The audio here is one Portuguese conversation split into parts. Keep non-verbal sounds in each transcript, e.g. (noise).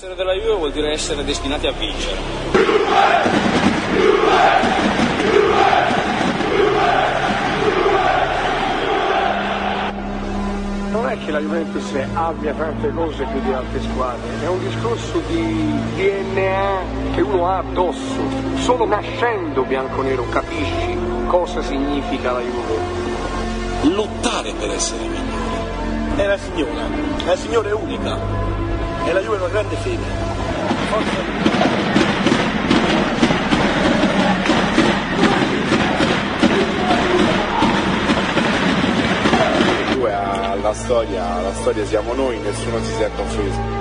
Essere della Juve vuol dire essere destinati a vincere. Non è che la Juventus abbia tante cose più di altre squadre, è un discorso di DNA che uno ha addosso. Solo nascendo bianco-nero capisci cosa significa la Juve. Lottare per essere migliore. È la signora, la signora è unica. E la Juve è una grande fede. Forza. La storia, la storia siamo noi, nessuno si sente offeso.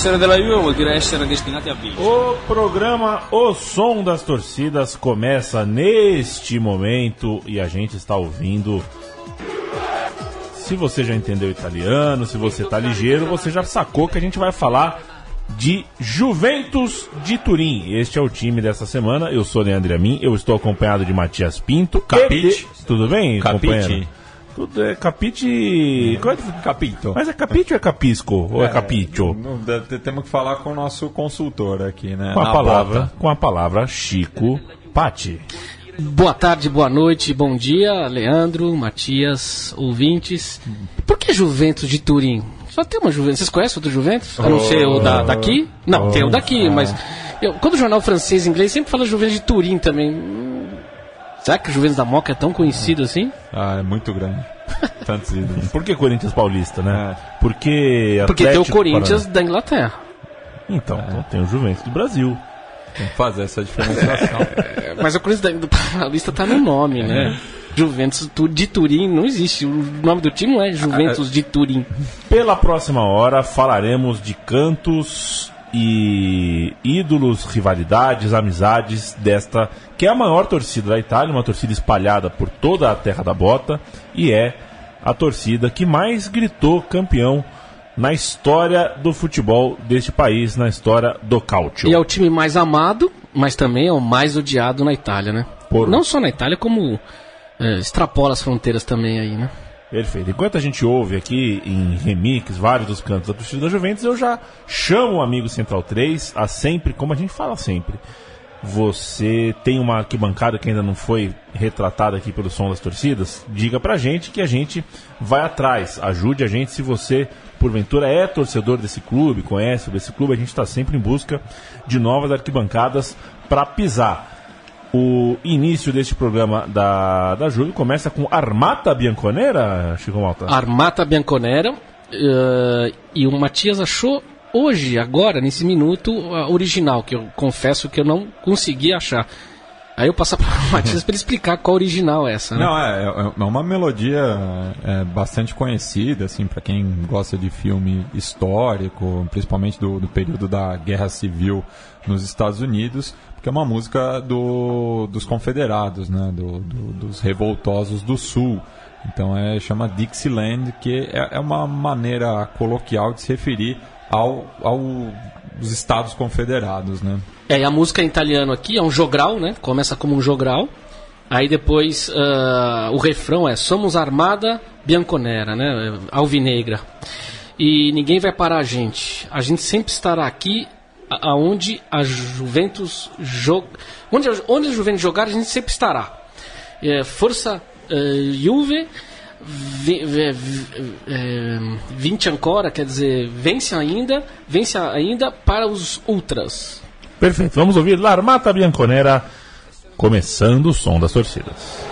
Essere della Juve vuol dire essere destinati a vincere. O programa O Som das Torcidas começa neste momento e a gente está ouvindo. Se você já entendeu italiano, se você tá ligeiro, você já sacou que a gente vai falar de Juventus de Turim. Este é o time dessa semana. Eu sou Leandro Amin, eu estou acompanhado de Matias Pinto. Capite. Tudo bem, Capite. companheiro? Tudo é capite. Qual é- Capito. Mas é capite ou é capisco? Ou é, te- temos que falar com o nosso consultor aqui, né? Com a Na palavra, bota. com a palavra Chico Pati. Boa tarde, boa noite, bom dia, Leandro, Matias, ouvintes. Por que Juventus de Turim? Só tem uma Juventus. Vocês conhecem outro Juventus? A não ser o da, daqui? Não, tem o daqui, mas. eu- quando o jornal francês e inglês sempre fala Juventus de Turim também. Será que o Juventus da Moca é tão conhecido assim? Ah, é muito grande. (laughs) Tantos ídolos. Por que Corinthians Paulista, né? Porque Porque tem o Corinthians Parana- da Inglaterra. Então, então tem o Juventus do Brasil. Tem que fazer essa diferenciação. (laughs) Mas o Corinthians da- (laughs) Paulista tá no nome, né? Juventus tu- de Turim não existe. O nome do time não é Juventus de Turim. Pela próxima hora falaremos de cantos e ídolos, rivalidades, amizades desta que é a maior torcida da Itália, uma torcida espalhada por toda a terra da bota e é a torcida que mais gritou campeão na história do futebol deste país, na história do calcio. E é o time mais amado, mas também é o mais odiado na Itália, né? Por- Não só na Itália, como é, extrapola as fronteiras também aí, né? Perfeito. Enquanto a gente ouve aqui em remix vários dos cantos da torcida da Juventus, eu já chamo o amigo Central 3 a sempre, como a gente fala sempre. Você tem uma arquibancada que ainda não foi retratada aqui pelo som das torcidas? Diga pra gente que a gente vai atrás. Ajude a gente se você, porventura, é torcedor desse clube, conhece sobre esse clube. A gente está sempre em busca de novas arquibancadas para pisar. O início deste programa da, da Júlio começa com Armata Bianconera, Chico Malta? Armata Bianconera. eh, e o Matias achou hoje, agora, nesse minuto, a original, que eu confesso que eu não consegui achar. Aí eu passo (laughs) para o Matias para ele explicar qual original é essa, né? Não, é, é- é uma melodia é, bastante conhecida, assim, para quem gosta de filme histórico, principalmente do, do período da Guerra Civil nos Estados Unidos, porque é uma música do, dos confederados, né, do, do- dos revoltosos do Sul. Então é chama Dixieland, que é, é uma maneira coloquial de se referir ao, aos Estados Confederados, né? É, e a música em italiano aqui é um jogral, né? Começa como um jogral. Aí depois ah, o refrão é Somos Armada Bianconera, né? Alvinegra. E ninguém vai parar a gente. A gente sempre estará aqui aonde a Juventus joga. Onde, a- onde a Juventus jogar, a gente sempre estará. É, força eh, Juve. eh, Vinte ancora, quer dizer, vence ainda, vence ainda para os ultras. Perfeito, vamos ouvir L'Armata Bianconera, começando o som das torcidas.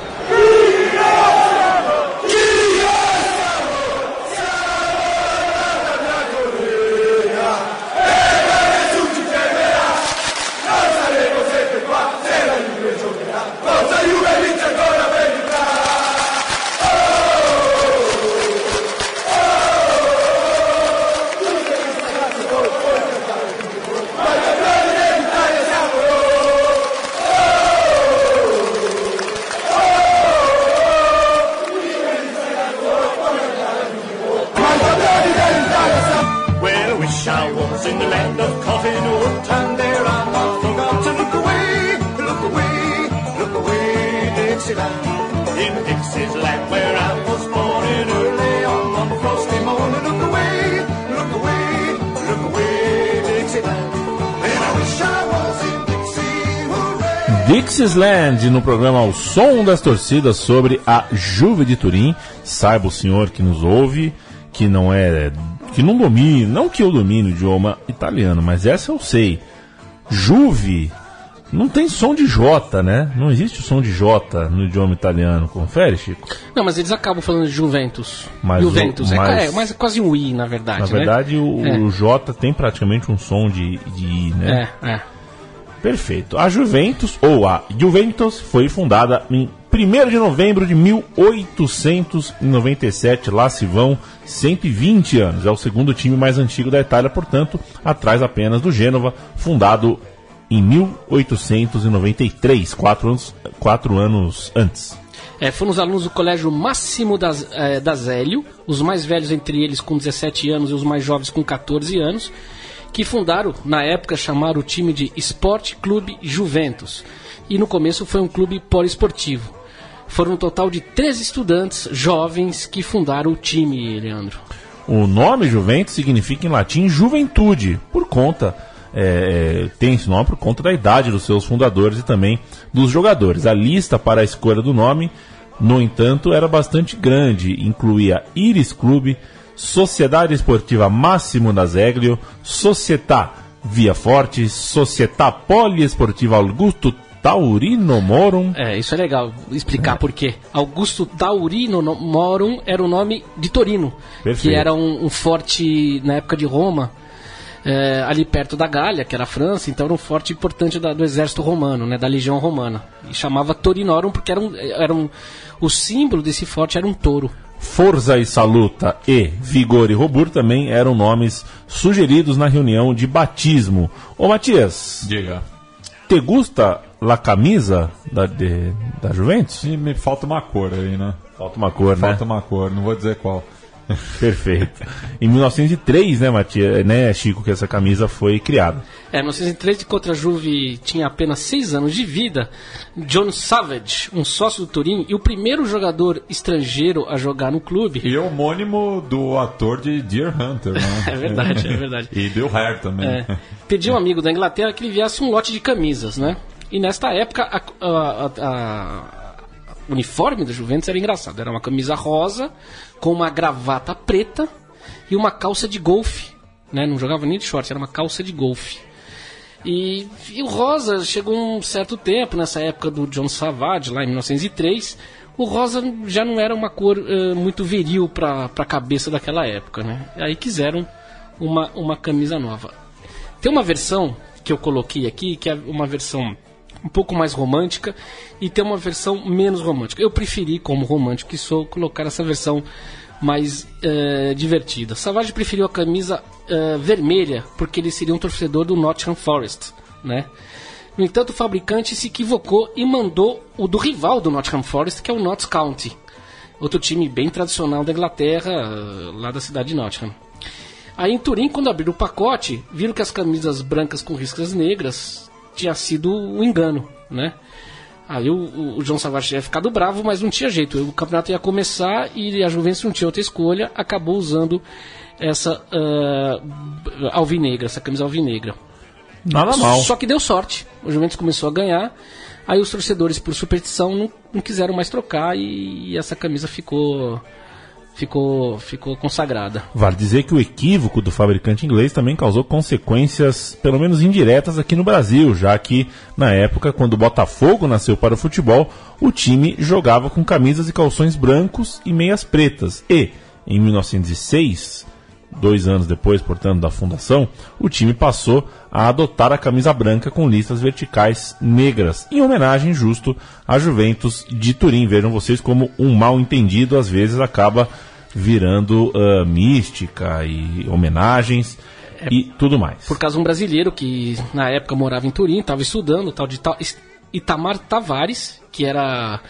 No programa O Som das Torcidas sobre a Juve de Turim. Saiba o senhor que nos ouve que não é que não domina, não que eu domine o idioma italiano, mas essa eu sei. Juve não tem som de J, né? Não existe o som de J no idioma italiano. Confere, Chico? Não, mas eles acabam falando de Juventus. Mas Juventus. o- É, mas- é, mas é quase um I, na verdade. Na né? verdade, o, É. o J tem praticamente um som de, de I, né? É, é. Perfeito. A Juventus, ou a Juventus, foi fundada em 1 de novembro de 1897. Lá se vão 120 anos. É o segundo time mais antigo da Itália, portanto, atrás apenas do Gênova, fundado em 1893, quatro anos, quatro anos antes. É, foram os alunos do Colégio Máximo das, é, da Zélio, os mais velhos entre eles com 17 anos e os mais jovens com 14 anos, que fundaram, na época, chamaram o time de Sport Clube Juventus. E no começo foi um clube poliesportivo. Foram um total de 13 estudantes jovens que fundaram o time, Leandro. O nome Juventus significa em latim juventude, por conta. é, é, tem esse nome por conta da idade dos seus fundadores e também dos jogadores. A lista para a escolha do nome, no entanto, era bastante grande. Incluía Iris Clube, Sociedade Esportiva Máximo da Zeglio, Società Via Forte, Società Poliesportiva Augusto Taurino Morum. É, isso é legal explicar por quê. Augusto Taurino no- Morum era o nome de Torino, Perfeito. que era um, um forte na época de Roma, é, ali perto da Gália, que era a França, então era um forte importante da- do exército romano, né, da legião romana. E chamava Torinorum porque era um, era um, o símbolo desse forte era um touro. Forza e Saluta e Vigor e Robur também eram nomes sugeridos na reunião de batismo. Ô Matias, Diga. te gusta la camisa da, de- da Juventus? E me falta uma cor aí, né? Falta uma cor, Falta né? uma cor, não vou dizer qual. (laughs) Perfeito. Em 1903, né, Matias, né, Chico, que essa camisa foi criada. É, em 1903, enquanto a Juve tinha apenas 6 anos de vida, John Savage, um sócio do Turim e o primeiro jogador estrangeiro a jogar no clube, E homônimo do ator de Deer Hunter, né? (laughs) É verdade, é verdade. E Bill Hare também. É, pediu um amigo da Inglaterra que ele enviasse um lote de camisas, né? E nesta época a, a- a- a- o uniforme da Juventus era engraçado. Era uma camisa rosa com uma gravata preta e uma calça de golfe. Né? Não jogava nem de short, era uma calça de golfe. E, e o rosa chegou um certo tempo, nessa época do John Savage, lá em 1903. O rosa já não era uma cor eh, muito viril para a cabeça daquela época, né? Aí quiseram uma, uma camisa nova. Tem uma versão que eu coloquei aqui, que é uma versão um pouco mais romântica, e tem uma versão menos romântica. Eu preferi, como romântico que sou, colocar essa versão mais eh, divertida. Savage preferiu a camisa eh, vermelha, porque ele seria um torcedor do Nottingham Forest, né? No entanto, o fabricante se equivocou e mandou o do rival do Nottingham Forest, que é o Notts County. Outro time bem tradicional da Inglaterra, eh, lá da cidade de Nottingham. Aí em Turim, quando abriram o pacote, viram que as camisas brancas com riscas negras tinha sido um engano, né? Aí o, o, o João Savage tinha ficado bravo, mas não tinha jeito. O campeonato ia começar e a Juventus não tinha outra escolha, acabou usando essa ah, alvinegra, essa camisa alvinegra. Nada mal. Só que deu sorte. O Juventus começou a ganhar. Aí os torcedores, por superstição, não, não quiseram mais trocar e, e essa camisa ficou ficou ficou consagrada. Vale dizer que o equívoco do fabricante inglês também causou consequências, pelo menos indiretas, aqui no Brasil, já que, na época, quando o Botafogo nasceu para o futebol, o time jogava com camisas e calções brancos e meias pretas. E, em 1906, dois anos depois, portanto, da fundação, o time passou a adotar a camisa branca com listas verticais negras, em homenagem justo à Juventus de Turim. Vejam vocês como um mal entendido às vezes acaba virando ah, mística e homenagens e tudo mais. Por causa de um brasileiro que na época morava em Turim, estava estudando, o tal de Ta- Itamar Tavares, que era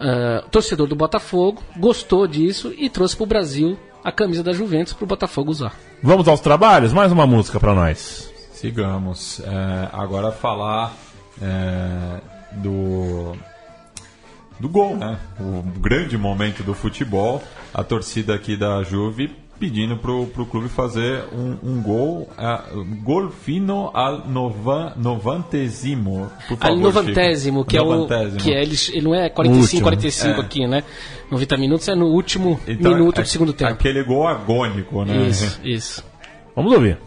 ah, torcedor do Botafogo, gostou disso e trouxe para o Brasil a camisa da Juventus pro Botafogo usar. Vamos aos trabalhos? Mais uma música pra nós. Sigamos. É, agora falar é, do do gol, né? O grande momento do futebol. A torcida aqui da Juve pedindo pro, pro clube fazer um, um gol, uh, gol fino al novan, novantesimo. Por favor, Al novantésimo, Chico. que é o. Novantésimo. Que é, ele, ele não é 45, Último. 45 É. aqui, né? 90 minutos é no último Então, minuto é- do segundo tempo. Aquele gol agônico, né? Isso, isso. Vamos ouvir.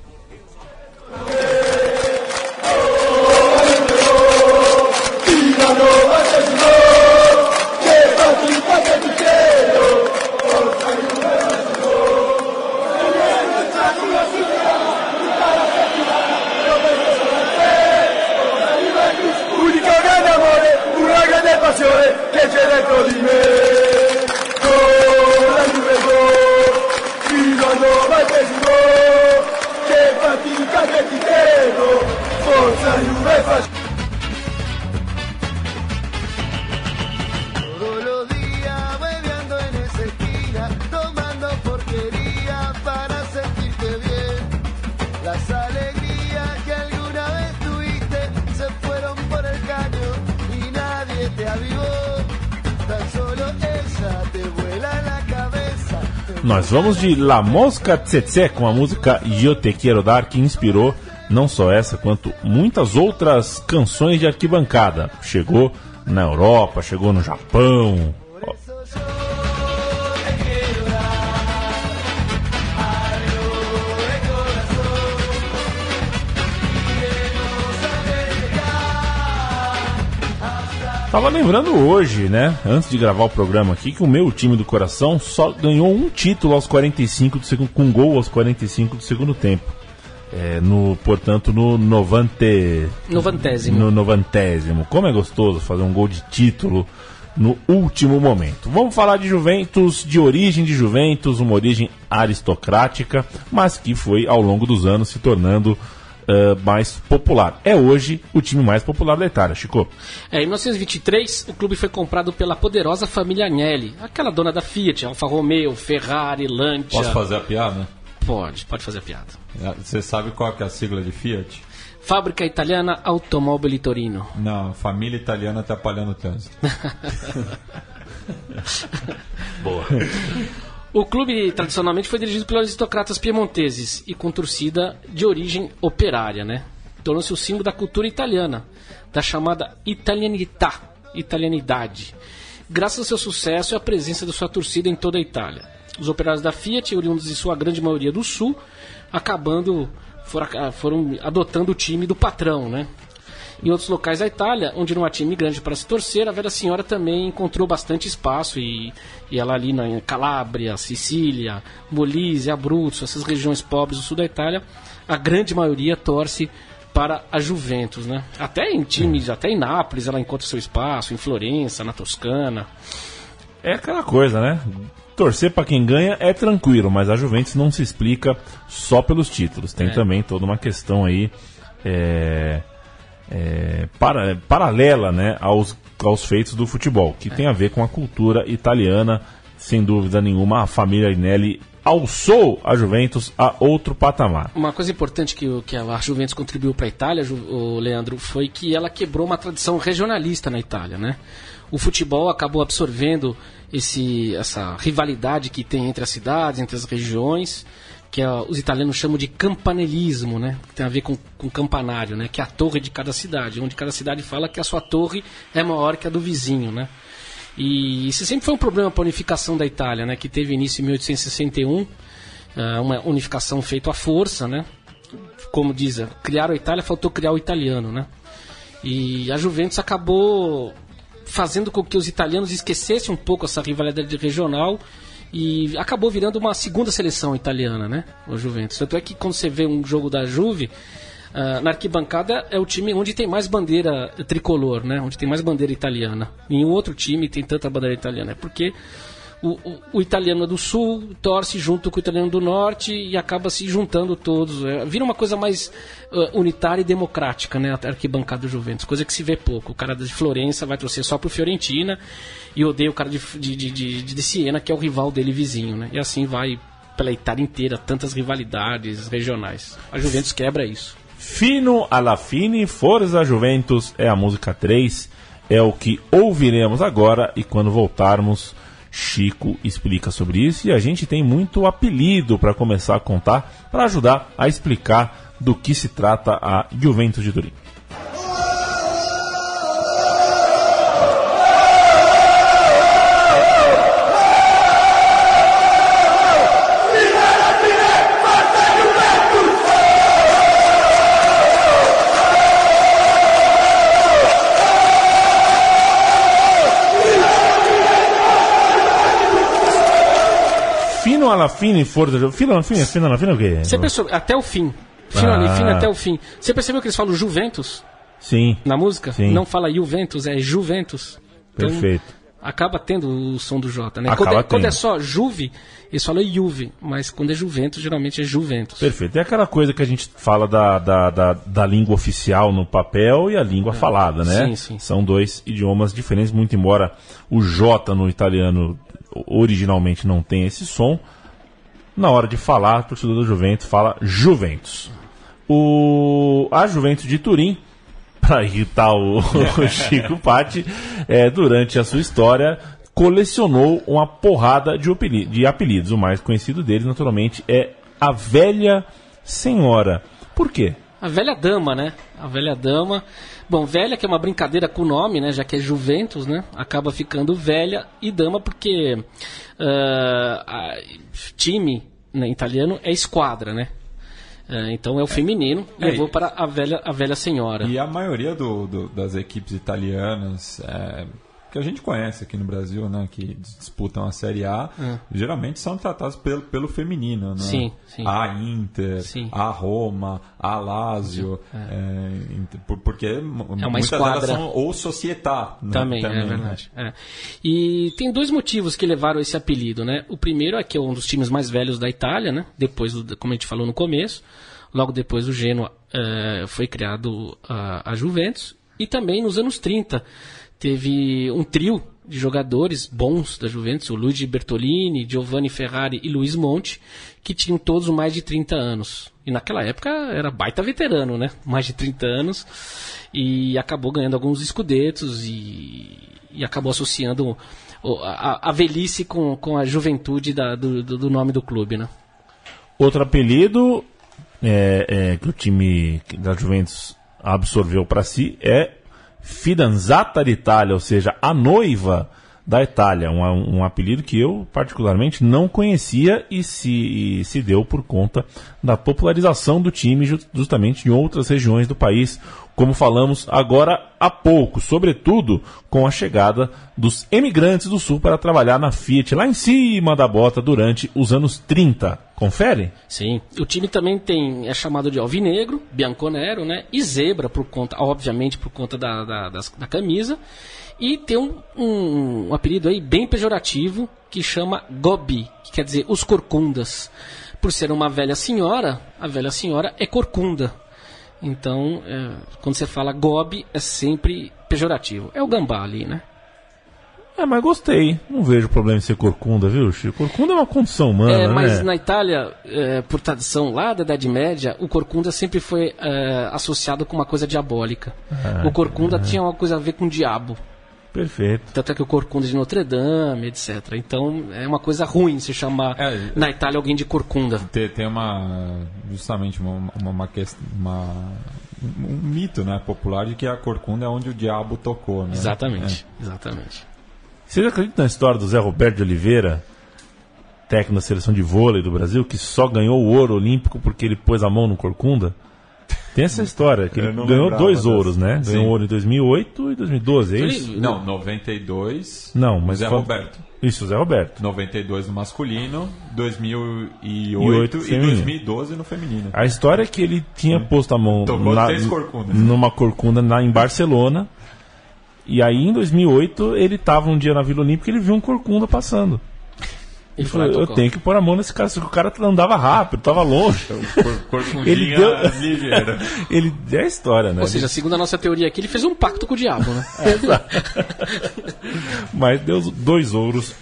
Vamos de La Mosca Tsetse com a música Yo Te Quero Dar, que inspirou não só essa, quanto muitas outras canções de arquibancada. Chegou na Europa, chegou no Japão. Tava lembrando hoje, né, antes de gravar o programa aqui, que o meu time do coração só ganhou um título aos 45 do segundo, com gol aos 45 do segundo tempo. É, no, portanto, no novante, Novantésimo. no novantésimo. Como é gostoso fazer um gol de título no último momento. Vamos falar de Juventus, de origem de Juventus, uma origem aristocrática, mas que foi ao longo dos anos se tornando ah, mais popular. É hoje o time mais popular da Itália, Chico. É, em 1923, o clube foi comprado pela poderosa família Agnelli, aquela dona da Fiat, Alfa Romeo, Ferrari, Lancia. Posso fazer a piada? Pode, pode fazer a piada. Você sabe qual que é a sigla de Fiat? Fábrica Italiana Automobili Torino. Não, família italiana atrapalhando o trânsito. (laughs) (laughs) (laughs) O clube tradicionalmente foi dirigido pelos aristocratas piemonteses e com torcida de origem operária, né? Tornou-se o símbolo da cultura italiana, da chamada italianità, italianidade, graças ao seu sucesso e à presença da sua torcida em toda a Itália. Os operários da Fiat, oriundos de sua grande maioria do sul, acabando foram, foram adotando o time do patrão, né? Em outros locais da Itália, onde não há time grande para se torcer, a Velha Senhora também encontrou bastante espaço e, e ela ali na Calábria, Sicília, Molise, Abruzzo, essas regiões pobres do sul da Itália, a grande maioria torce para a Juventus, né? Até em times, até em Nápoles ela encontra seu espaço, em Florença, na Toscana. É aquela coisa, né? Torcer pra quem ganha é tranquilo, mas a Juventus não se explica só pelos títulos. Tem É. também toda uma questão aí é, é, para- paralela né, aos, aos feitos do futebol, que tem a ver com a cultura italiana. Sem dúvida nenhuma, a família Inelli alçou a Juventus a outro patamar. Uma coisa importante que, que a Juventus contribuiu para a Itália, o Leandro, foi que ela quebrou uma tradição regionalista na Itália, né? O futebol acabou absorvendo esse, essa rivalidade que tem entre as cidades, entre as regiões, que os italianos chamam de campanelismo, né? Que tem a ver com, com campanário, né? Que é a torre de cada cidade, onde cada cidade fala que a sua torre é maior que a do vizinho, né? E isso sempre foi um problema para a unificação da Itália, né? Que teve início em 1861, ah, uma unificação feita à força, né? Como diz, criaram a Itália, faltou criar o italiano, né? E a Juventus acabou fazendo com que os italianos esquecessem um pouco essa rivalidade regional e acabou virando uma segunda seleção italiana, né? O Juventus. Tanto é que quando você vê um jogo da Juve, ah, na arquibancada é o time onde tem mais bandeira tricolor, né? Onde tem mais bandeira italiana. Nenhum outro time tem tanta bandeira italiana. É porque o, o, o italiano do sul torce junto com o italiano do norte e acaba se juntando todos. É, vira uma coisa mais ah, unitária e democrática, né? A arquibancada do Juventus, coisa que se vê pouco. O cara de Florença vai torcer só pro Fiorentina e odeia o cara de, de, de, de, de Siena, que é o rival dele vizinho, né? E assim vai pela Itália inteira, tantas rivalidades regionais. A Juventus quebra isso. Fino alla fine, Forza Juventus é a música 3, é o que ouviremos agora e quando voltarmos, Chico explica sobre isso e a gente tem muito apelido para começar a contar para ajudar a explicar do que se trata a Juventus de Turim. Juventus. Fino alla fine, fino alla fine o quê? Você percebeu, até o fim. Fino ali, Ah. fino até o fim. Você percebeu que eles falam Juventus Sim, na música? Sim. Não fala Juventus, é Juventus. Então, perfeito. Acaba tendo o som do J, né? Quando é, quando é só Juve, eles falam Juve, mas quando é Juventus, geralmente é Juventus. Perfeito. É aquela coisa que a gente fala da, da, da, da língua oficial no papel e a língua falada, né? É. Sim, sim. São dois idiomas diferentes, muito embora o J no italiano originalmente não tenha esse som. Na hora de falar, o torcedor do Juventus fala Juventus. O, a Juventus de Turim, (laughs) para irritar o, o (laughs) Chico Patti, é, durante a sua história, colecionou uma porrada de, de apelidos. O mais conhecido deles, naturalmente, é a Velha Senhora. Por quê? A velha dama, né? A velha dama. Bom, velha que é uma brincadeira com o nome, né? Já que é Juventus, né? Acaba ficando velha e dama porque ah, a- time né, italiano é esquadra, né? Ah, então é o feminino, É, levou e- para a velha, a velha senhora. E a maioria do- do- das equipes italianas é, que a gente conhece aqui no Brasil, né, que disputam a Série A, geralmente são tratadas pelo, pelo feminino, né? É. Sim, sim. A Inter, Sim. a Roma, a Lazio, é, por- porque é uma muitas esquadra. são ou Società. né, Também, é verdade. é. E tem dois motivos que levaram esse apelido, né? O primeiro é que é um dos times mais velhos da Itália, né? Depois, do, como a gente falou no começo, logo depois o Genoa eh, foi criado a, a Juventus. E também nos anos 30 teve um trio de jogadores bons da Juventus, o Luigi Bertolini, Giovanni Ferrari e Luiz Monte, que tinham todos mais de 30 anos. E naquela época era baita veterano, né? Mais de 30 anos. E acabou ganhando alguns escudetos e, e acabou associando a, a velhice com, com a juventude da- do, do- do nome do clube, né? Outro apelido é, é, que o time da Juventus absorveu para si é Fidanzata d'Italia, ou seja, a noiva da Itália. Um, um apelido que eu, particularmente, não conhecia e se, e se deu por conta da popularização do time ju- justamente em outras regiões do país, como falamos agora há pouco, sobretudo com a chegada dos emigrantes do Sul para trabalhar na Fiat lá em cima da bota durante os anos 30. Confere? Sim. O time também tem é chamado de alvinegro, bianconero, né? E zebra por conta, obviamente por conta da, da, das- da camisa. E tem um, um, um apelido aí bem pejorativo que chama Gobi, que quer dizer os corcundas. Por ser uma velha senhora, a velha senhora é corcunda. Então, é, quando você fala Gobi, é sempre pejorativo. É o gambá ali, né? É, mas gostei. Não vejo problema em ser corcunda, viu, Chico? Corcunda é uma condição humana, É, mas né? na Itália, é, por tradição lá da Idade Média, o corcunda sempre foi é, associado com uma coisa diabólica. Ah, o corcunda tinha uma coisa a ver com o diabo. Perfeito. Tanto é que o corcunda de Notre Dame, etc. Então é uma coisa ruim se chamar É, na Itália alguém de corcunda. Tem, tem uma justamente uma, uma, uma, uma- um mito né, popular de que a corcunda é onde o diabo tocou. Né? Exatamente, exatamente. Vocês acreditam na história do Zé Roberto de Oliveira, técnico da seleção de vôlei do Brasil, que só ganhou o ouro olímpico porque ele pôs a mão no corcunda? Tem essa história, que ele ganhou dois dessa. ouros, né? Sim. Ganhou ouro em 2008 e 2012, é isso? Não, 92. Não, mas Zé quando- Roberto. Isso, Zé Roberto. 92 no masculino, 2008 oito e feminino. 2012 no feminino. A história é que ele tinha posto a mão Tomou na- três corcundas. numa corcunda na, em Barcelona. E aí, em 2008, ele estava um dia na Vila Olímpica e ele viu um corcunda passando. Ele falou, e eu tenho que pôr a mão nesse cara, só que o cara andava rápido, tava longe. Cor, corcundinha Ele deu- ligeira. (laughs) Ele é a história, né? Ou seja, segundo a nossa teoria aqui, ele fez um pacto com o diabo, né? (laughs) (laughs) Mas deu dois ouros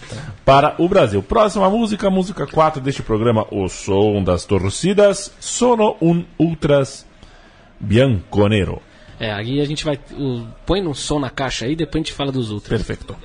para o Brasil. Próxima música, música 4 deste programa, O Som das Torcidas, Sono un Ultras Bianconero. É, aí a gente vai. o- põe no som na caixa aí, depois a gente fala dos outros. Perfeito.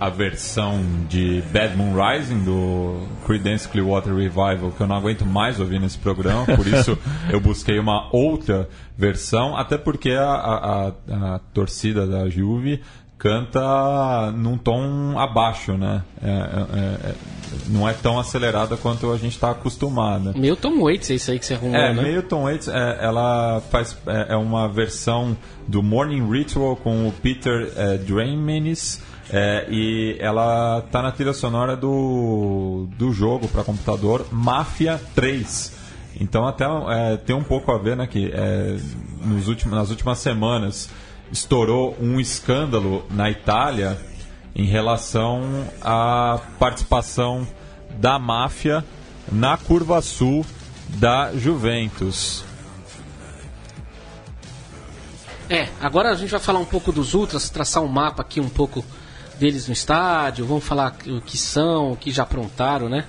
A versão de Bad Moon Rising do Creedence Clearwater Revival, que eu não aguento mais ouvir nesse programa, por isso (laughs) eu busquei uma outra versão, até porque a, a- a- a torcida da Juve canta num tom abaixo, né? É- é- é- não é tão acelerada quanto a gente está acostumado. Meio Tom Waits, é isso aí que você arrumou, É, né? meio Tom Waits, é, ela faz é, é uma versão do Morning Ritual com o Peter é, é, e ela tá na trilha sonora do, do jogo para computador Mafia 3. Então até é, tem um pouco a ver, né, que é, nos últimos, nas últimas semanas estourou um escândalo na Itália em relação à participação da máfia na curva sul da Juventus. É, agora a gente vai falar um pouco dos Ultras, traçar um mapa aqui um pouco deles no estádio, vamos falar o que são, o que já aprontaram, né?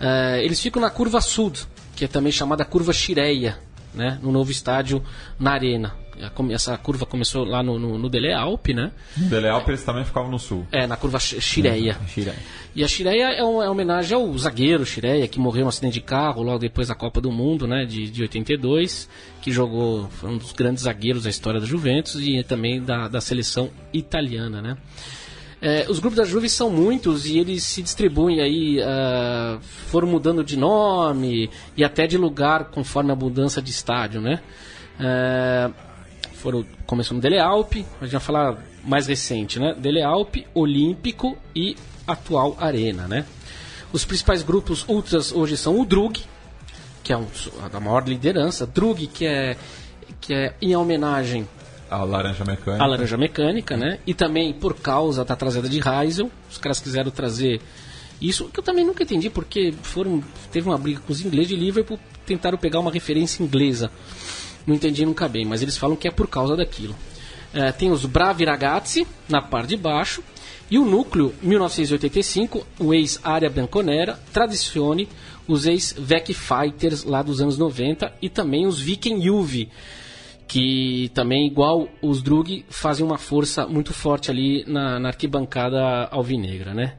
É, eles ficam na curva sul, que é também chamada curva Chireia, né? No novo estádio na Arena. Come- Essa curva começou lá no, no, no Dele Alpe, né? Dele Alpe eles também ficavam no sul. É, na curva Chireia. Chireia. E a Chireia é, um, é homenagem ao zagueiro Chireia, que morreu num acidente de carro logo depois da Copa do Mundo, né, de, de 82, que jogou, foi um dos grandes zagueiros da história da Juventus e também da, da seleção italiana, né. É, os grupos da Juve são muitos e eles se distribuem aí, ah, foram mudando de nome e até de lugar conforme a mudança de estádio, né. É, foram, começou no Dele Alpe, a gente vai falar mais recente, né? Dele Alpe, Olímpico e atual Arena, né? Os principais grupos ultras hoje são o Drug, que é um, a maior liderança, Drug, que é, que é em homenagem A laranja mecânica. a laranja mecânica, né? E também por causa da trazida de Heisel, os caras quiseram trazer isso, que eu também nunca entendi porque foram teve uma briga com os ingleses de Liverpool, tentaram pegar uma referência inglesa. Não entendi nunca bem, mas eles falam que é por causa daquilo. É, tem os Bravi Ragazzi na parte de baixo e o núcleo 1985, o ex-Área Bianconera, Tradizione, os ex-Vec Fighters lá dos anos 90 e também os Viking Juve, que também, igual os Drug, fazem uma força muito forte ali na, na arquibancada alvinegra, né?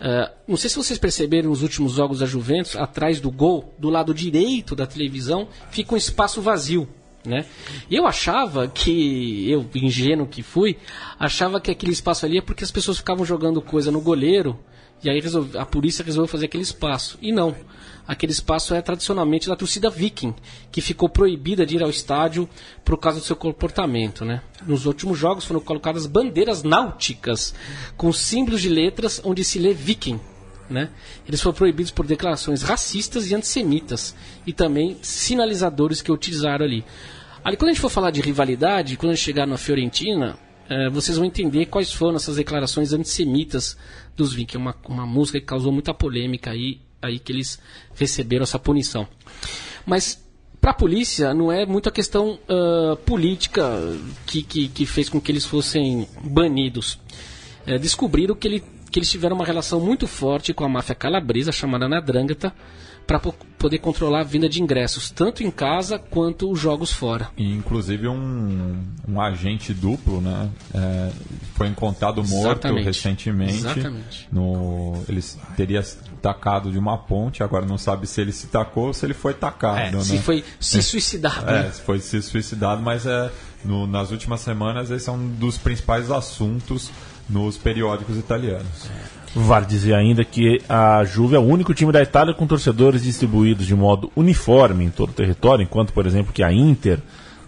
Uh, não sei se vocês perceberam nos últimos jogos da Juventus, atrás do gol, do lado direito da televisão, fica um espaço vazio. Né? E eu achava que, eu, ingênuo que fui, achava que aquele espaço ali é porque as pessoas ficavam jogando coisa no goleiro e aí resolve- a polícia resolveu fazer aquele espaço. E não. Aquele espaço é tradicionalmente da torcida viking, que ficou proibida de ir ao estádio por causa do seu comportamento. Né? Nos últimos jogos foram colocadas bandeiras náuticas com símbolos de letras onde se lê viking. Né? Eles foram proibidos por declarações racistas e antissemitas e também sinalizadores que utilizaram ali. Ali, quando a gente for falar de rivalidade, quando a gente chegar na Fiorentina, eh, vocês vão entender quais foram essas declarações antissemitas dos Vikings. Uma, uma música que causou muita polêmica aí, aí que eles receberam essa punição. Mas para a polícia não é muito a questão ah, política que, que, que fez com que eles fossem banidos. eh, descobriram que, ele, que eles tiveram uma relação muito forte com a máfia calabresa, chamada Nadrangata, para poder controlar a venda de ingressos, tanto em casa quanto os jogos fora. E, inclusive um, um agente duplo, né? é, foi encontrado morto Exatamente. recentemente. Exatamente. No, ele teria tacado de uma ponte, agora não sabe se ele se tacou ou se ele foi tacado. né? Se foi se suicidado. É, né? foi se suicidado, mas é, no- nas últimas semanas esse é um dos principais assuntos nos periódicos italianos. Vale dizer ainda que a Juve é o único time da Itália com torcedores distribuídos de modo uniforme em todo o território, enquanto, por exemplo, que a Inter,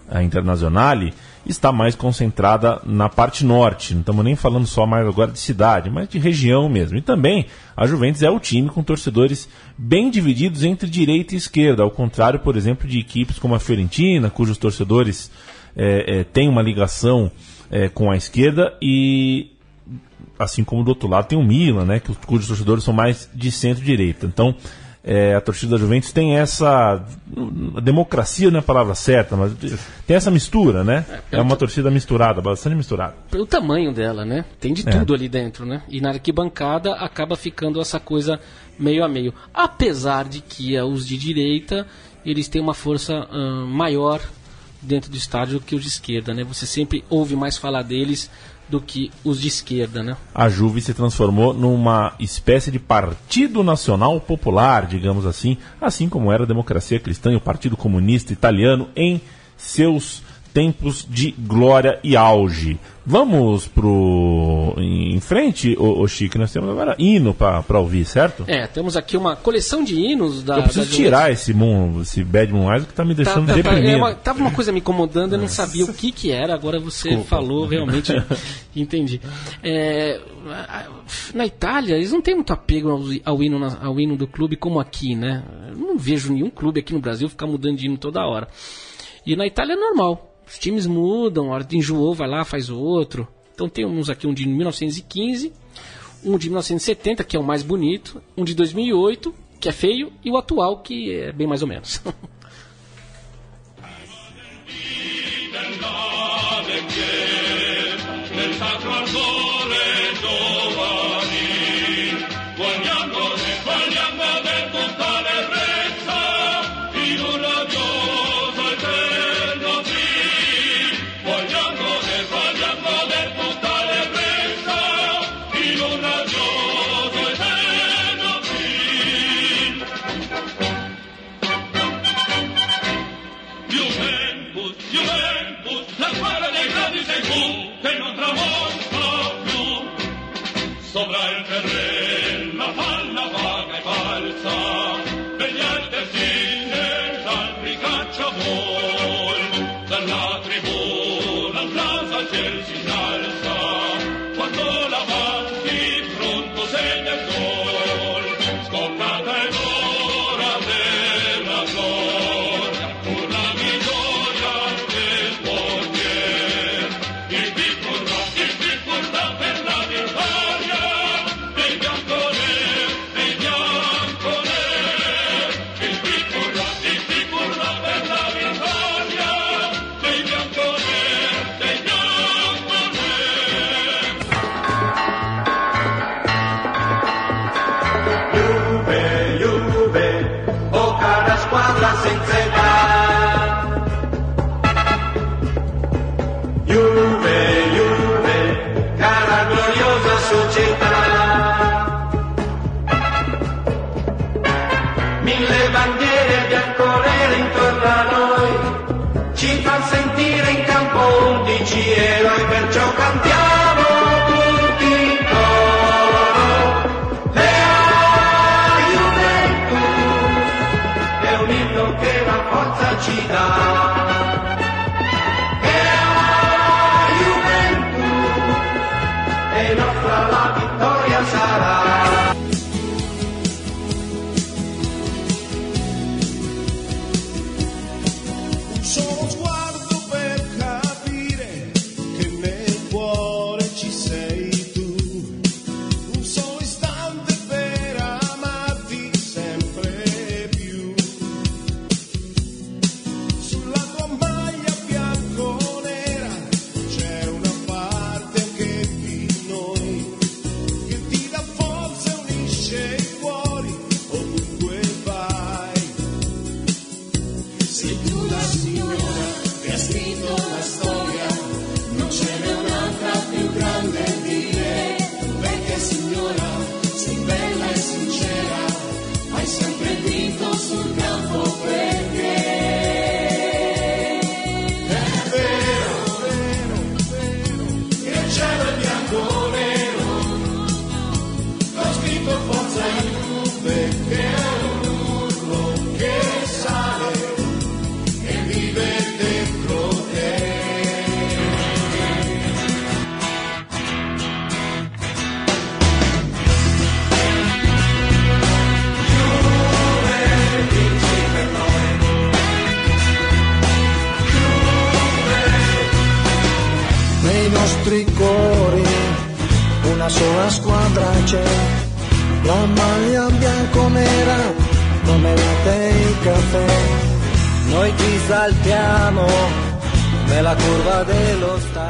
a Internazionale, está mais concentrada na parte norte. Não estamos nem falando só mais agora de cidade, mas de região mesmo. E também a Juventus é o time com torcedores bem divididos entre direita e esquerda, ao contrário, por exemplo, de equipes como a Fiorentina, cujos torcedores eh, eh, têm uma ligação eh, com a esquerda e assim como do outro lado tem o Milan, né, que, cujos torcedores são mais de centro-direita. Então, é, a torcida da Juventus tem essa. Democracia não é a palavra certa, mas tem essa mistura, né? É uma torcida misturada, bastante misturada. Pelo tamanho dela, né? Tem de É. tudo ali dentro, né? E na arquibancada acaba ficando essa coisa meio a meio. Apesar de que os de direita, eles têm uma força ah, maior dentro do estádio que os de esquerda, né? Você sempre ouve mais falar deles do que os de esquerda, né? A Juve se transformou numa espécie de partido nacional popular, digamos assim, assim como era a democracia cristã e o Partido Comunista Italiano em seus tempos de glória e auge. Vamos pro em frente, ô Chico, nós temos agora hino para ouvir, certo? É, temos aqui uma coleção de hinos da. Eu preciso da Juventus. tirar esse, moon, esse Bad Moonrise que tá me Tá, deixando tá, tá, reprimido. é uma- tava uma coisa me incomodando, eu não sabia o que que era, agora você Desculpa. falou, realmente (laughs) entendi. É, na Itália, eles não têm muito apego ao, ao hino, ao hino do clube como aqui, né? Eu não vejo nenhum clube aqui no Brasil ficar mudando de hino toda hora. E na Itália é normal. Os times mudam, a hora de enjoou, vai lá, faz outro. Então tem uns aqui, um de 1915, um de 1970, que é o mais bonito, um de 2008, que é feio, e o atual, que é bem mais ou menos. (laughs) tutta che non tramonta. Sopra il terreno la palla vaga e balza, per gli altri nel ricaccia vol. Dalla tribuna applauso al ciel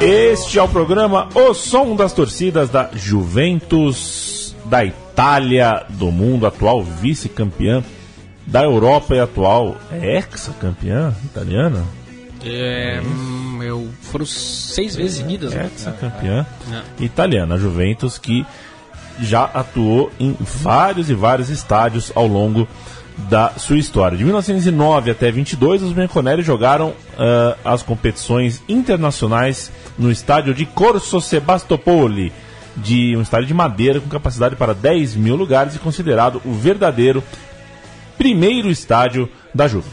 Este é o programa O Som das Torcidas da Juventus da Itália, do mundo, atual vice-campeã da Europa e atual ex-campeã italiana. É, hum, eu, foram seis vezes seguidas. né? Ex-campeã É. italiana, a Juventus, que já atuou em vários e vários estádios ao longo da sua história. De 1909 até 22, os Bianconeri jogaram ah, as competições internacionais no estádio de Corso Sebastopoli, de um estádio de madeira com capacidade para 10 mil lugares e considerado o verdadeiro primeiro estádio da Juve.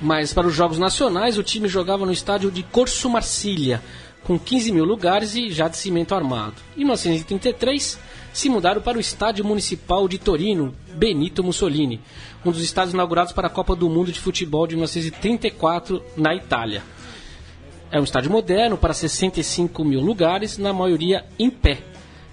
Mas para os jogos nacionais, o time jogava no estádio de Corso Marsilha, com 15 mil lugares e já de cimento armado. Em 1933, se mudaram para o Estádio Municipal de Torino, Benito Mussolini, um dos estádios inaugurados para a Copa do Mundo de Futebol de 1934 na Itália. É um estádio moderno para 65 mil lugares, na maioria em pé.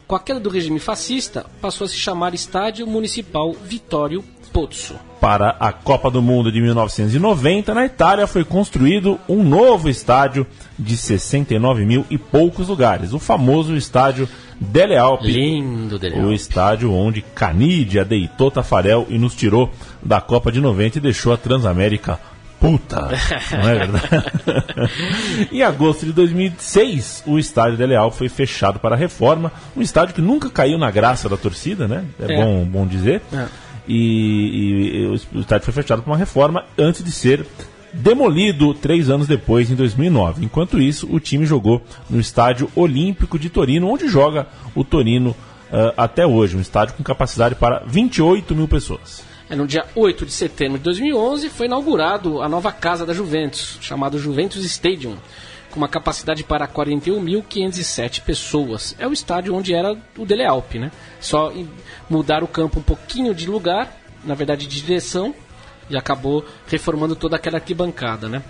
Com a queda do regime fascista, passou a se chamar Estádio Municipal Vittorio Pozzo. Para a Copa do Mundo de 1990, na Itália foi construído um novo estádio de 69 mil e poucos lugares, o famoso estádio Dele Alpi. Lindo Dele O Alpi. estádio onde Canidia deitou Tafarel e nos tirou da Copa de 90 e deixou a Transamérica puta. (laughs) Não é verdade? em agosto de 2006, o estádio Dele Alpi foi fechado para reforma. Um estádio que nunca caiu na graça da torcida, né? É, É. Bom, bom dizer. É. E, e o estádio foi fechado por uma reforma antes de ser demolido três anos depois, em 2009. Enquanto isso, o time jogou no Estádio Olímpico de Torino, onde joga o Torino ah, até hoje. Um estádio com capacidade para 28 mil pessoas. É, no dia 8 de setembro de 2011 foi inaugurado a nova casa da Juventus, chamada Juventus Stadium, com uma capacidade para 41.507 pessoas. É o estádio onde era o Dele Alpi, né? Só mudar o campo um pouquinho de lugar, na verdade de direção, e acabou reformando toda aquela arquibancada, né?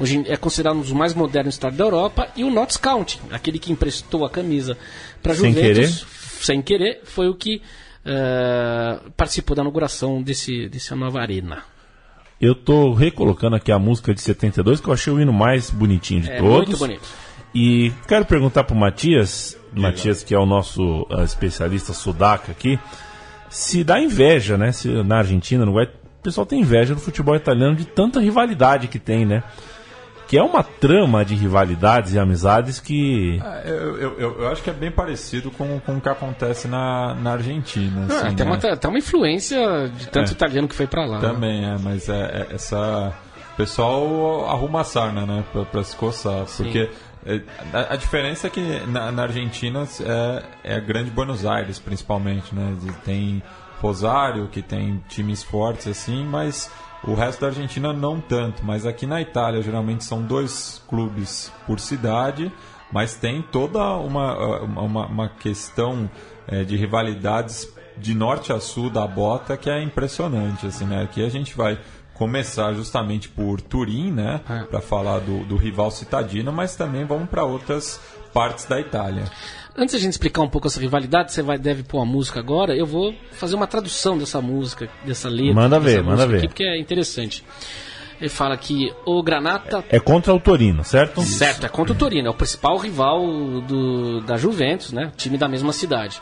Hoje é considerado um dos mais modernos estádios da Europa e o Notts County, aquele que emprestou a camisa para Sem Juventus, sem querer, foi o que eh, participou da inauguração desse, dessa nova arena. Eu tô recolocando aqui a música de 72, que eu achei o hino mais bonitinho de É todos. muito bonito. E quero perguntar pro Matias, Matias que é o nosso ah, especialista sudaca aqui, se dá inveja, né? Se na Argentina, no Uruguai, o pessoal tem inveja do futebol italiano de tanta rivalidade que tem, né? Que é uma trama de rivalidades e amizades que. É, Eu, eu, eu- acho que é bem parecido com, com o que acontece na, na Argentina. Ah, assim, tem, né? uma, tem uma influência de tanto É. italiano que foi pra lá. né? Também é, mas é, é- essa. O pessoal arruma a sarna, né? Pra, pra se coçar. Porque é, a, a diferença é que na, na Argentina é, é a grande Buenos Aires, principalmente, né? Tem Rosário, que tem times fortes assim, mas o resto da Argentina não tanto. Mas aqui na Itália, geralmente são dois clubes por cidade, mas tem toda uma, uma, uma questão é, de rivalidades de norte a sul da bota que é impressionante. Assim, né? Aqui a gente vai começar justamente por Turim, né? É. Para falar do, do rival citadino, mas também vamos para outras partes da Itália. Antes de a gente explicar um pouco essa rivalidade, você vai, deve pôr a música agora, eu vou fazer uma tradução dessa música, dessa letra. Manda ver, manda ver. Aqui, porque é interessante. Ele fala que o Granata É contra o Torino, certo? Certo, é contra o Torino, é o principal rival do, da Juventus, né? Time da mesma cidade.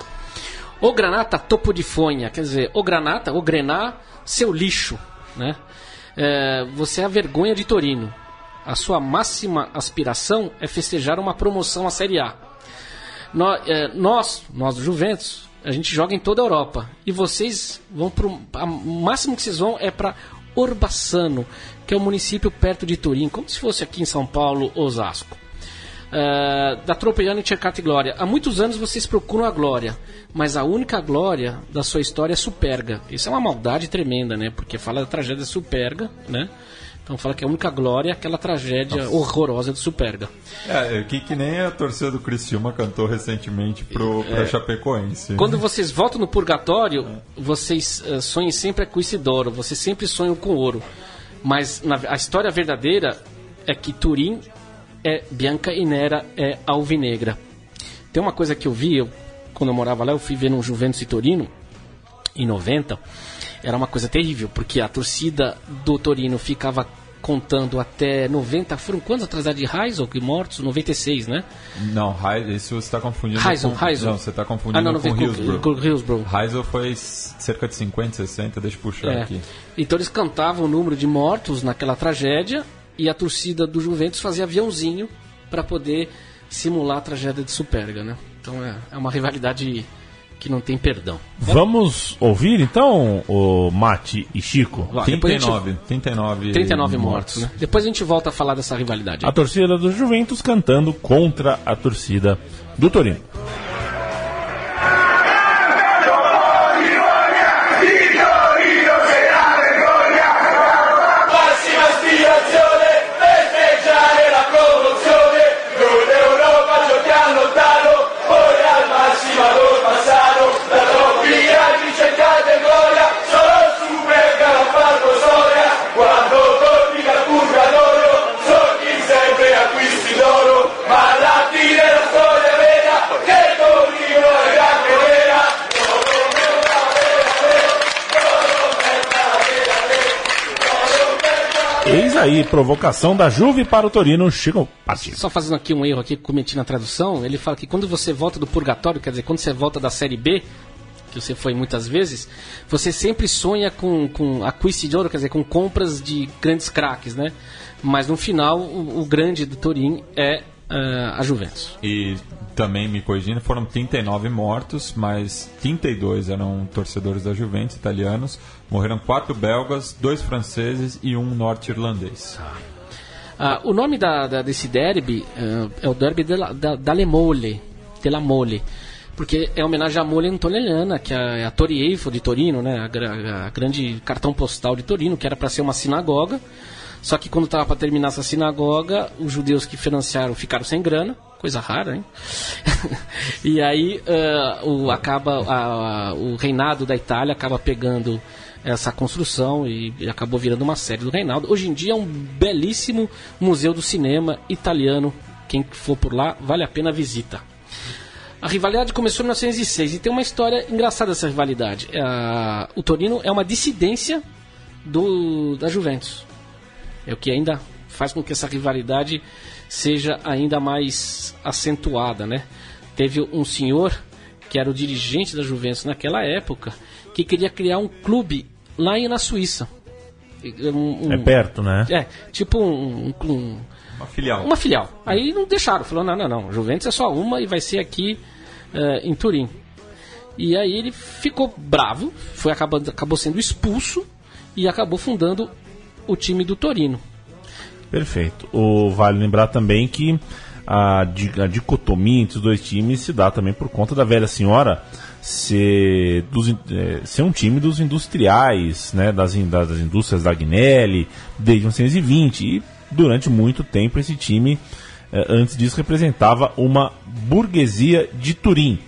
O Granata topo de fonha, quer dizer, o Granata, o Grená, seu lixo, né? É, você é a vergonha de Torino. A sua máxima aspiração é festejar uma promoção à Série A. É, Nós, nós do Juventus, a gente joga em toda a Europa. E vocês vão pro. a- O máximo que vocês vão é para Orbassano, que é um município perto de Turim, como se fosse aqui em São Paulo, Osasco. É, da Tropiano e Cercate Glória. Há muitos anos vocês procuram a glória, mas a única glória da sua história é Superga. Isso é uma maldade tremenda, né? Porque fala da tragédia Superga, né? Então fala que a única glória é aquela tragédia horrorosa de Superga. É, que, que nem a torcida do Criciúma cantou recentemente pro, pra Chapecoense. É. Quando vocês voltam no purgatório, vocês eh, sonham sempre com Isidoro, vocês sempre sonham com ouro. Mas na- a história verdadeira é que Turim é Bianca e Nera é alvinegra. Tem uma coisa que eu vi, eu, quando eu morava lá, eu fui ver no Juventus e Torino, em 90. Era uma coisa terrível, porque a torcida do Torino ficava contando até 90. Foram quantos atrás de Heisel que mortos? 96, né? Não, isso você está confundindo Heisel, com... Heisel. Não, você está confundindo Ah, não, não com com- Hillsborough. com Hillsborough. Heisel foi cerca de 50, 60, deixa eu puxar É. aqui. Então eles cantavam o número de mortos naquela tragédia e a torcida do Juventus fazia aviãozinho para poder simular a tragédia de Superga, né? Então é, é uma rivalidade que não tem perdão. Vamos ouvir então o Mate e Chico? Depois a gente- 39, 39, 39 mortos, né? Depois a gente volta a falar dessa rivalidade. A torcida do Juventus cantando contra a torcida do Torino. Aí, provocação da Juve para o Torino, Chico Patti. Só fazendo aqui um erro aqui cometi na tradução, ele fala que quando você volta do purgatório, quer dizer, quando você volta da série B, que você foi muitas vezes, você sempre sonha com, com acquisti de ouro, quer dizer, com compras de grandes craques, né? Mas no final, o, o grande do Turim é ah, a Juventus. E também me corrigindo, foram 39 mortos, mas 32 eram torcedores da Juventus italianos. Morreram quatro belgas, dois franceses e um norte-irlandês. Ah, o nome da, da- desse derby ah, é o derby della, da, dalle Mole, della Mole, porque é homenagem à Mole Antonelliana, que é a Torre Eiffel de Torino, né, a, gra- a grande cartão postal de Torino, que era para ser uma sinagoga. Só que quando estava para terminar essa sinagoga, os judeus que financiaram ficaram sem grana, coisa rara, hein? (laughs) e aí ah, o, acaba a- a- o reinado da Itália acaba pegando essa construção e, e acabou virando uma série do Reinaldo. Hoje em dia é um belíssimo museu do cinema italiano. Quem for por lá, vale a pena a visita. A rivalidade começou em 1906 e tem uma história engraçada essa rivalidade. Ah, o Torino é uma dissidência do, da Juventus. É o que ainda faz com que essa rivalidade seja ainda mais acentuada, né? Teve um senhor que era o dirigente da Juventus naquela época que queria criar um clube lá em- na Suíça. Um- um- É perto, né? É, tipo um, um- um- Uma filial. uma filial. Aí não deixaram, falou, não, não, não, Juventus é só uma e vai ser aqui eh, em Turim. E aí ele ficou bravo, foi acabando, acabou sendo expulso e acabou fundando o time do Torino. Perfeito. O, vale lembrar também que a, a dicotomia entre os dois times se dá também por conta da velha senhora ser, dos eh, ser um time dos industriais, né, das, das indústrias da Agnelli, desde 1920. E durante muito tempo esse time, eh, antes disso, representava uma burguesia de Turim.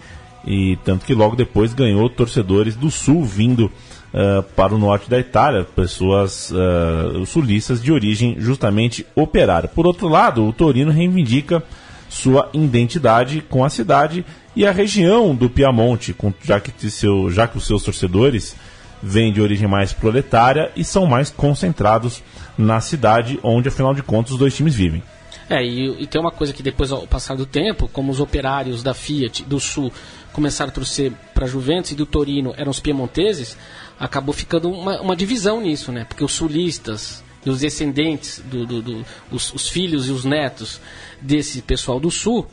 E tanto que logo depois ganhou torcedores do sul vindo eh, para o norte da Itália, pessoas eh, sulistas de origem justamente operária. Por outro lado, o Torino reivindica sua identidade com a cidade e a região do Piamonte, com- já, que seu, já que os seus torcedores vêm de origem mais proletária e são mais concentrados na cidade, onde afinal de contas os dois times vivem. É, e, e tem uma coisa que depois, ao passar do tempo, como os operários da Fiat do Sul começaram a torcer para Juventus e do Torino eram os piemonteses, acabou ficando uma, uma divisão nisso, né? Porque os sulistas e os descendentes, do, do- do- os, os filhos e os netos desse pessoal do Sul,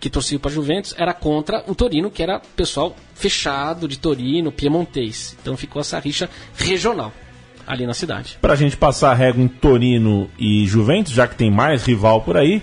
que torciam para Juventus, era contra o Torino, que era pessoal fechado de Torino, piemontês. Então ficou essa rixa regional ali na cidade. Para a gente passar a régua em Torino e Juventus, já que tem mais rival por aí,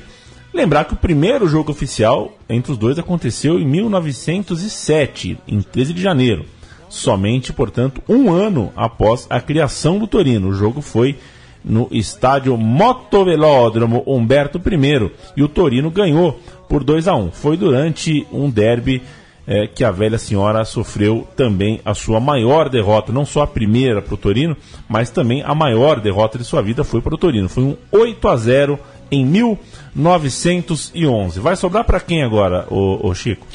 lembrar que o primeiro jogo oficial entre os dois aconteceu em 1907, em 13 de janeiro. Somente, portanto, um ano após a criação do Torino. O jogo foi no estádio Motovelódromo Humberto I e o Torino ganhou por 2 a 1 Foi durante um derby é, que a velha senhora sofreu também a sua maior derrota, não só a primeira para o Torino, mas também a maior derrota de sua vida foi para o Torino. Foi um 8 a 0 em 1911. Vai sobrar para quem agora, o, Chico?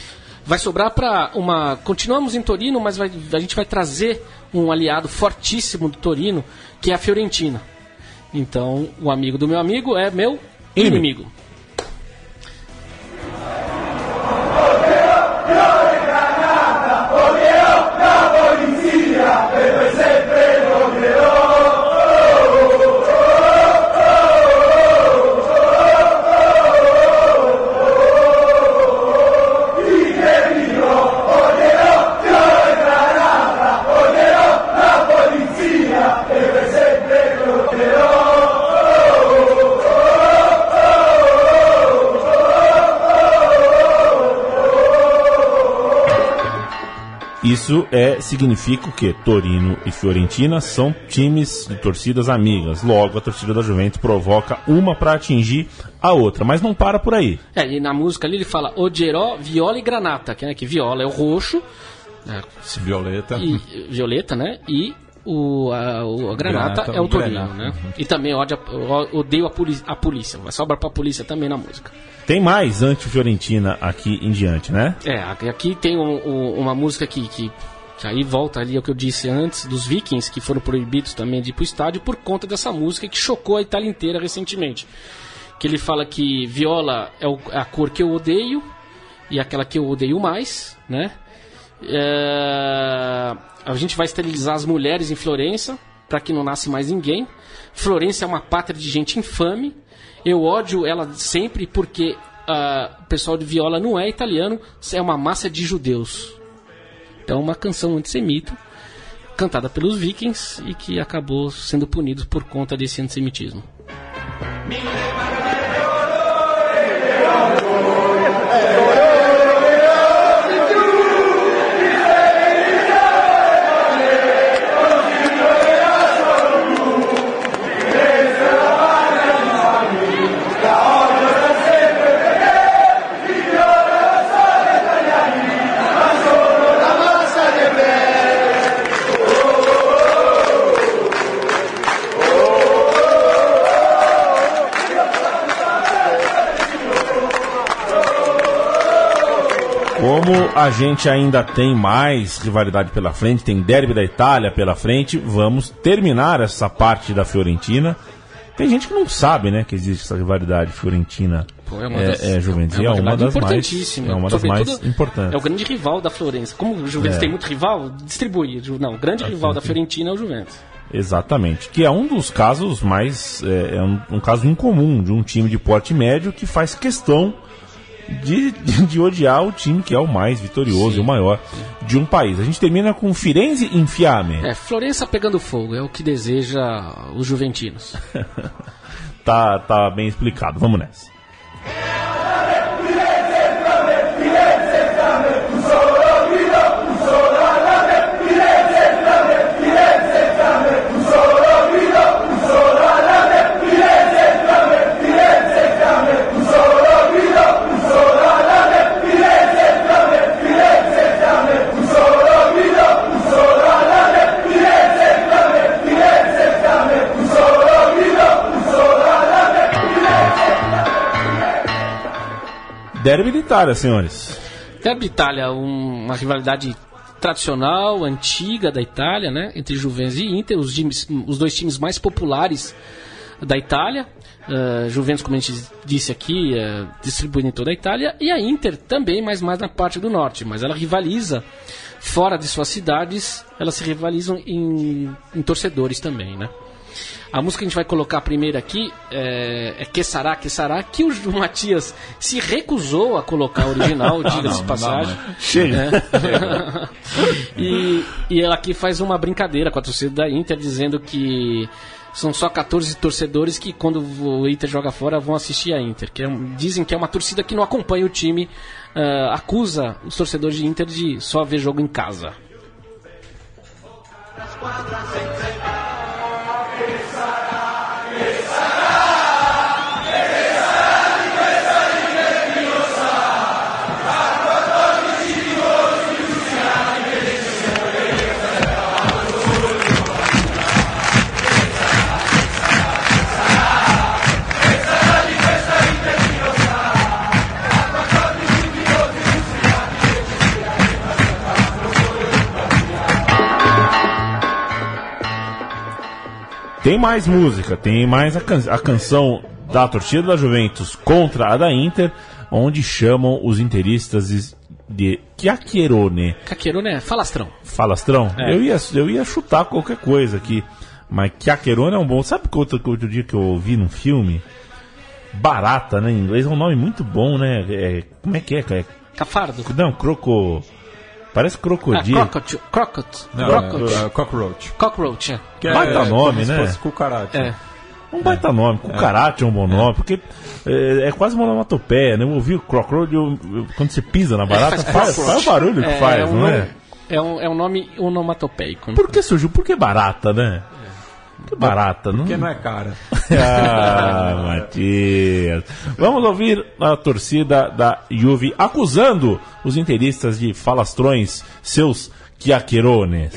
Vai sobrar para uma. Continuamos em Torino, mas vai- a gente vai trazer um aliado fortíssimo do Torino, que é a Fiorentina. Então, o amigo do meu amigo é meu Inimigo. Isso é significa o quê? Torino e Fiorentina são times de torcidas amigas. Logo, a torcida da Juventus provoca uma para atingir a outra, mas não para por aí. É, e na música ali ele fala Ogeró, Viola e Granata, que, é, que viola é o roxo, né, Violeta. e violeta, né? E o, a, o- a granata, Granata, é o Torino, granata, né? E também odia, odeio a, poli- a polícia. Vai sobrar pra polícia também na música. Tem mais anti-Fiorentina aqui em diante, né? É, aqui- tem um- um- uma música que, que, que aí volta ali ao que eu disse antes, dos vikings, que foram proibidos também de ir pro estádio por conta dessa música que chocou a Itália inteira recentemente. Que ele fala que viola é é a cor que eu odeio e aquela que eu odeio mais, né? É, a gente vai esterilizar as mulheres em Florença para que não nasce mais ninguém. Florença é uma pátria de gente infame. Eu ódio ela sempre porque ah, o pessoal de viola não é italiano, é uma massa de judeus. Então, uma canção antissemita cantada pelos vikings e que acabou sendo punido por conta desse antissemitismo. Como a gente ainda tem mais rivalidade pela frente, tem derby da Itália pela frente, vamos terminar essa parte da Fiorentina. Tem gente que não sabe, né, que existe essa rivalidade Fiorentina Pô, é uma é, das- é, Juventus. É uma, rivalidade das mais, é uma das mais importantes. É o grande rival da Florença. Como o Juventus É. tem muito rival, distribui. Não, o grande rival da Fiorentina é o Juventus. Exatamente. Que é um dos casos mais. É, é um, um caso incomum de um time de porte médio que faz questão de, de, odiar o time que é o mais vitorioso e o maior de um país. A gente termina com Firenze Infiame. É, Florença pegando fogo, é o que deseja os juventinos. (laughs) Tá, tá bem explicado. Vamos nessa. Derby de Itália, senhores. Derby Itália, um- uma rivalidade tradicional, antiga da Itália, né? Entre Juventus e Inter, os, times- os dois times mais populares da Itália. Uh, Juventus, como a gente disse aqui, é distribuída em toda a Itália. E a Inter também, mas mais na parte do norte. Mas ela rivaliza fora de suas cidades, elas se rivalizam em, em torcedores também, né? A música que a gente vai colocar primeiro aqui é, é Que Sará, Que Sará, que o Matias se recusou a colocar a original, (laughs) diga-se de não, não dá, passagem. né? Chega. É. e, e ela aqui faz uma brincadeira com a torcida da Inter, dizendo que são só 14 torcedores que, quando o Inter joga fora, vão assistir a Inter. Que é dizem que é uma torcida que não acompanha o time, ah, acusa os torcedores de Inter de só ver jogo em casa. Tem mais música, tem mais a, can- a canção da torcida da Juventus contra a da Inter, onde chamam os interistas de Chiacchierone. Caqueiro, né? Falastrão. Falastrão? É. Eu, ia, eu ia chutar qualquer coisa aqui. Mas Chiacchierone é um bom. Sabe que outro, outro dia que eu ouvi num filme? Barata, né? Em inglês é um nome muito bom, né? É, como é que é? cara? Cafardo. Não, croco. Parece crocodilo. crocot. Crocot. Não, Crocot. é, é cockroach. Cockroach, é. Que Baita nome, como se né? fosse cucaracha. É. Um baita nome. Cucarate é um bom nome, porque é, é quase uma onomatopeia, né? Eu ouvi o crocodile, eu- eu- quando você pisa na barata, Faz faz, cockroach. faz o barulho que É, faz, é um não nome- é? É um, é um nome onomatopeico. né? Por que surgiu? Por que barata, né? Que barata? Não... Porque não é cara. (laughs) Ah, Matias. Vamos ouvir a torcida da Juve acusando os interistas de falastrões, seus chiacchierones.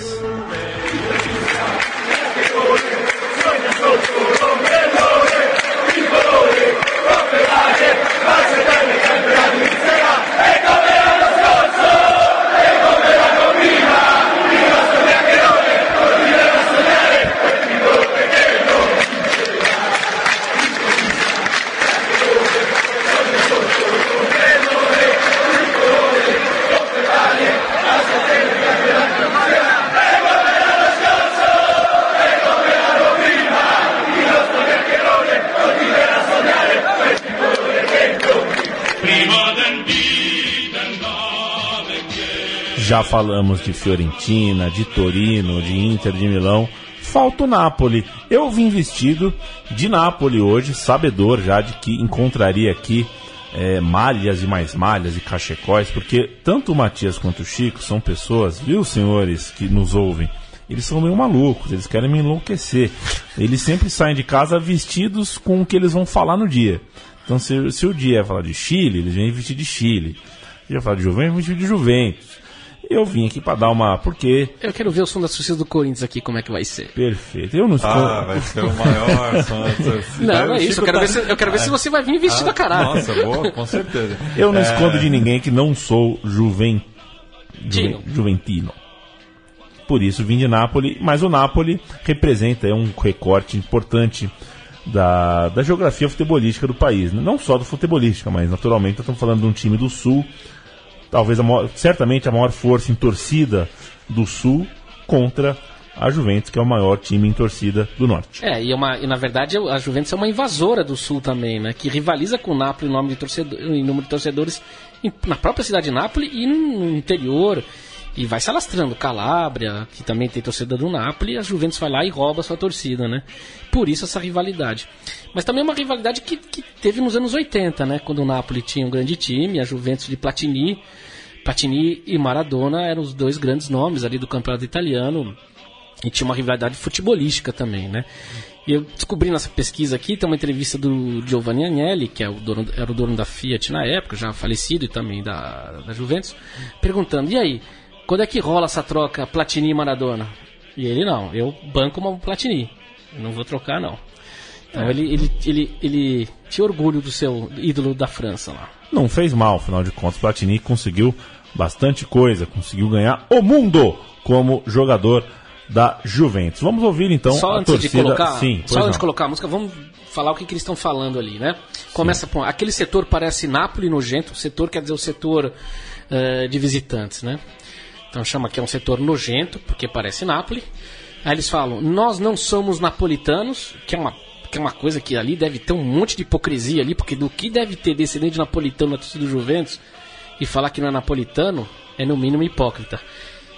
Já falamos de Fiorentina, de Torino, de Inter, de Milão. Falta o Napoli. Eu vim vestido de Napoli hoje, sabedor já de que encontraria aqui é, malhas e mais malhas e cachecóis, porque tanto o Matias quanto o Chico são pessoas, viu, senhores que nos ouvem? Eles são meio malucos, eles querem me enlouquecer. Eles sempre saem de casa vestidos com o que eles vão falar no dia. Então, se, se o dia é falar de Chile, eles vêm vestido de Chile. Se eu falar de Juventus, vestido de Juventus. Eu vim aqui pra dar uma. Porque. Eu quero ver o som das torcidas do Corinthians aqui, como é que vai ser. Perfeito. Eu não estou. Ah, vai ser o maior som da torcida. Não, (laughs) não é isso. Eu quero, tá- ver se, eu quero ver se você vai vir vestido a caralho. Nossa, boa, com certeza. Eu não É, escondo de ninguém que não sou juven... Juven- juventino. Por isso vim de Nápoles, mas o Nápoles representa é um recorte importante da, da geografia futebolística do país. né? Não só do futebolística, mas naturalmente estamos falando de um time do Sul, talvez a maior- certamente a maior força em torcida do Sul contra a Juventus, que é o maior time em torcida do Norte. É, e, é uma, e na verdade a Juventus é uma invasora do Sul também, né? Que rivaliza com o em, nome de torcedor, em número de torcedores em- na própria cidade de Nápoles e no interior. E vai se alastrando. Calábria, que também tem torcida do Napoli, a Juventus vai lá e rouba a sua torcida, né? Por isso essa rivalidade. Mas também é uma rivalidade que, que teve nos anos 80, né? Quando o Napoli tinha um grande time, a Juventus de Platini. Platini e Maradona eram os dois grandes nomes ali do campeonato italiano. E tinha uma rivalidade futebolística também, né? E eu descobri nessa pesquisa aqui, tem uma entrevista do Giovanni Agnelli, que é o dono, era o dono da Fiat na época, já falecido, e também da, da Juventus, perguntando, e aí, quando é que rola essa troca Platini e Maradona? E ele, não, eu banco uma Platini, eu não vou trocar não. Então ele, ele, ele, ele tinha orgulho do seu ídolo da França lá. Não fez mal, afinal de contas, Platini conseguiu bastante coisa, conseguiu ganhar o mundo como jogador da Juventus. Vamos ouvir então só a antes torcida. de colocar, Sim, só antes não. de colocar a música, vamos falar o que, que eles estão falando ali, né? Começa com aquele setor parece Nápoles nojento, setor quer dizer o setor eh, de visitantes, né? Então chama que é um setor nojento porque parece Nápoles. Aí eles falam: "Nós não somos napolitanos", que é uma que é uma coisa que ali deve ter um monte de hipocrisia ali, porque do que deve ter descendente de napolitano na torcida do Juventus e falar que não é napolitano é no mínimo hipócrita.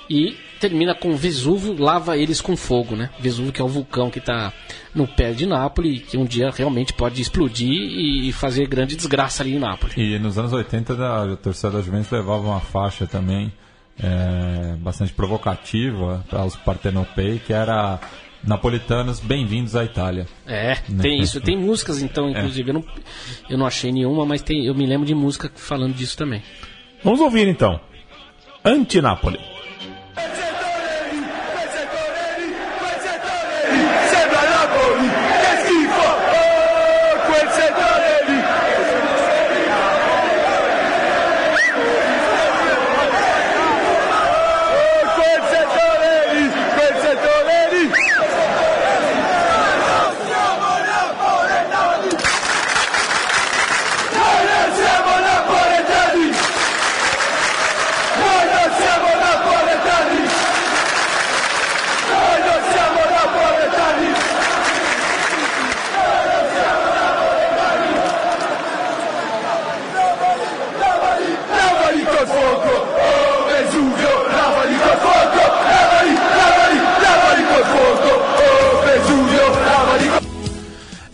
E termina com Vesúvio lava eles com fogo, né? Vesúvio que é o vulcão que está no pé de Nápoles, que um dia realmente pode explodir e fazer grande desgraça ali em Nápoles. E nos anos 80 da, a torcida da Juventus levava uma faixa também é, bastante provocativa para os Partenopei, que era Napolitanos, bem-vindos à Itália. É, tem isso. Tem músicas então, inclusive. Eu, não, eu não achei nenhuma, mas tem, eu me lembro de música falando disso também. Vamos ouvir então. Anti-Napoli.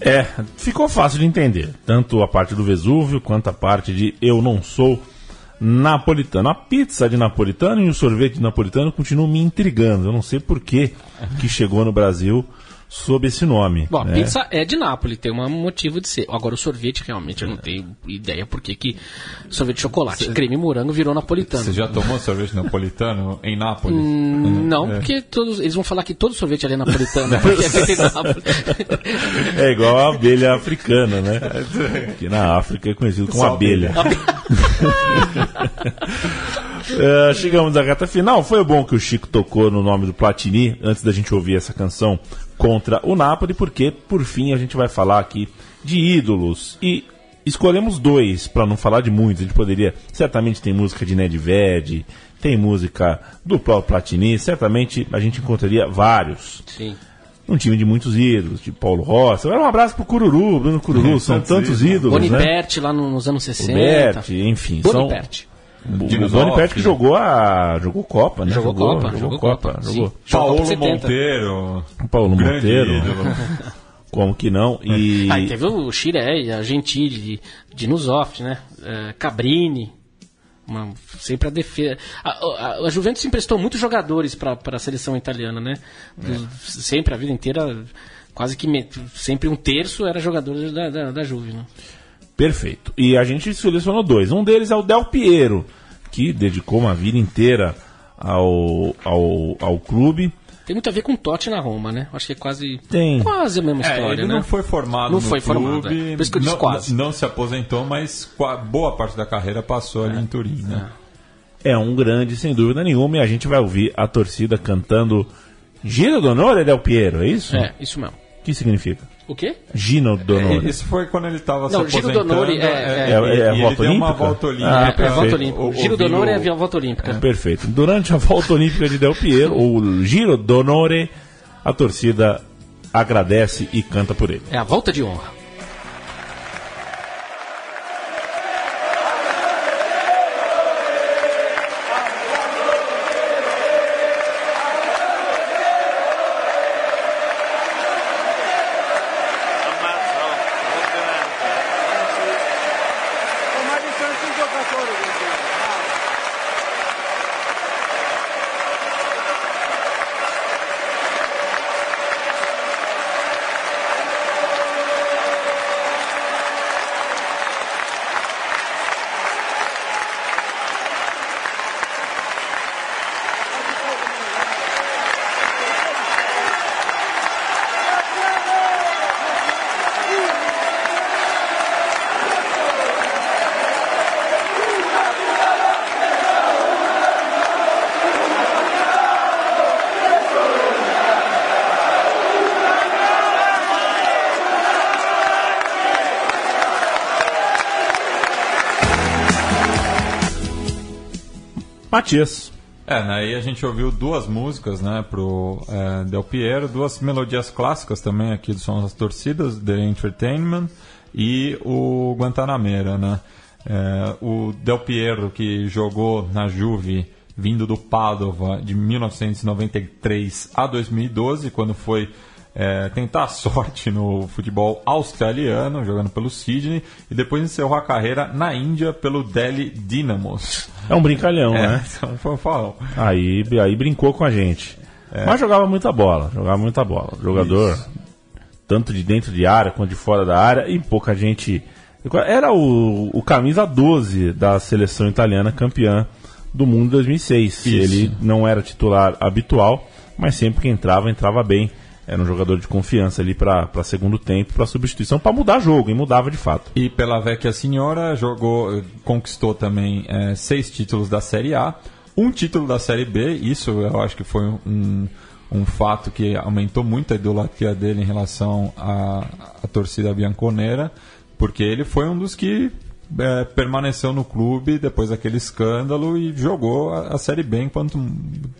É, ficou fácil de entender. Tanto a parte do Vesúvio quanto a parte de eu não sou napolitano. A pizza de napolitano e o sorvete de napolitano continuam me intrigando. Eu não sei por que que chegou no Brasil sob esse nome. Bom, a né? pizza é de Nápoles, tem um motivo de ser. Agora, o sorvete, realmente, eu não tenho ideia por que que sorvete de chocolate, creme morango virou napolitano. Você já tomou sorvete napolitano em Nápoles? Hum, Não, É. porque todos, eles vão falar que todo sorvete ali é napolitano, (laughs) porque é feito em Nápoles. É igual a abelha africana, né? (laughs) Que na África é conhecido como Só abelha. (laughs) É, chegamos à reta final. Foi bom que o Chico tocou no nome do Platini antes da gente ouvir essa canção contra o Napoli, porque por fim a gente vai falar aqui de ídolos e escolhemos dois para não falar de muitos. A gente poderia, certamente tem música de Nedved, tem música do próprio Platini, certamente a gente encontraria vários. Sim. Um time de muitos ídolos, de Paulo Rossi. Agora um abraço pro Cururu, Bruno Cururu, são tantos ídolos, Boni né? Lá no- nos anos 60. Berti, enfim, são- O Boni Pet que jogou a. jogou Copa, né? Jogou Copa, jogou Copa, Jogou. sim. Paulo 70. Monteiro. Paulo Monteiro. (laughs) Como que não? E. Aí teve o Chiré, a Gentili, Dinusoft, né? Eh, Cabrini. uma- sempre a defesa. A, a- a Juventus emprestou muitos jogadores para a seleção italiana, né? Do- Sempre, a vida inteira, quase que me- sempre um terço era jogador da, da, da Juve, né? Perfeito. E a gente selecionou dois. Um deles é o Del Piero, que dedicou uma vida inteira ao, ao, ao clube. Tem muito a ver com Totti na Roma, né? Acho que é quase, Tem. quase a mesma É, história, ele né? não foi formado Não no foi formado, clube, é. Por isso que eu disse não, quase. não se aposentou, mas boa parte da carreira passou ali em Turim, né? É um grande, sem dúvida nenhuma. E a gente vai ouvir a torcida cantando Giro d'Onore Del Piero, é isso? É, isso mesmo. O que significa? O quê? Gino d'Onore. É, Isso foi quando ele estava se Não, Giro aposentando. d'Onore é- É- é- é a e ele volta deu uma olímpica? volta Ah, olímpica. É, é volta olímpica. o- Giro d'onore é a volta olímpica. Perfeito. Durante a volta olímpica de Del Piero, o Giro d'Onore, a torcida agradece e canta por ele. É a volta de honra. Matias. É, né, aí a gente ouviu duas músicas, né, pro é, Del Piero, duas melodias clássicas também aqui do Som das Torcidas, The Entertainment e o Guantanamera, né. É, o Del Piero, que jogou na Juve, vindo do Padova de 1993 a 2012, quando foi é, tentar a (laughs) sorte no futebol australiano, jogando pelo Sydney, e depois encerrou a carreira na Índia pelo Delhi Dynamos. É um brincalhão, É, né? (laughs) um farol. Aí, aí brincou com a gente. Mas jogava muita bola, jogava muita bola. Jogador, tanto de dentro de área quanto de fora da área, e pouca gente. Era o, o camisa 12 da seleção italiana campeã do mundo em 2006. Isso. Ele não era titular habitual, mas sempre que entrava, entrava bem. Era um jogador de confiança ali para segundo tempo, para substituição, para mudar jogo, e mudava de fato. E pela Vecchia Signora jogou, conquistou também eh, seis títulos da Série A, um título da Série B. Isso eu acho que foi um, um fato que aumentou muito a idolatria dele em relação à, à torcida bianconera, porque ele foi um dos que eh, permaneceu no clube depois daquele escândalo e jogou a, a Série B enquanto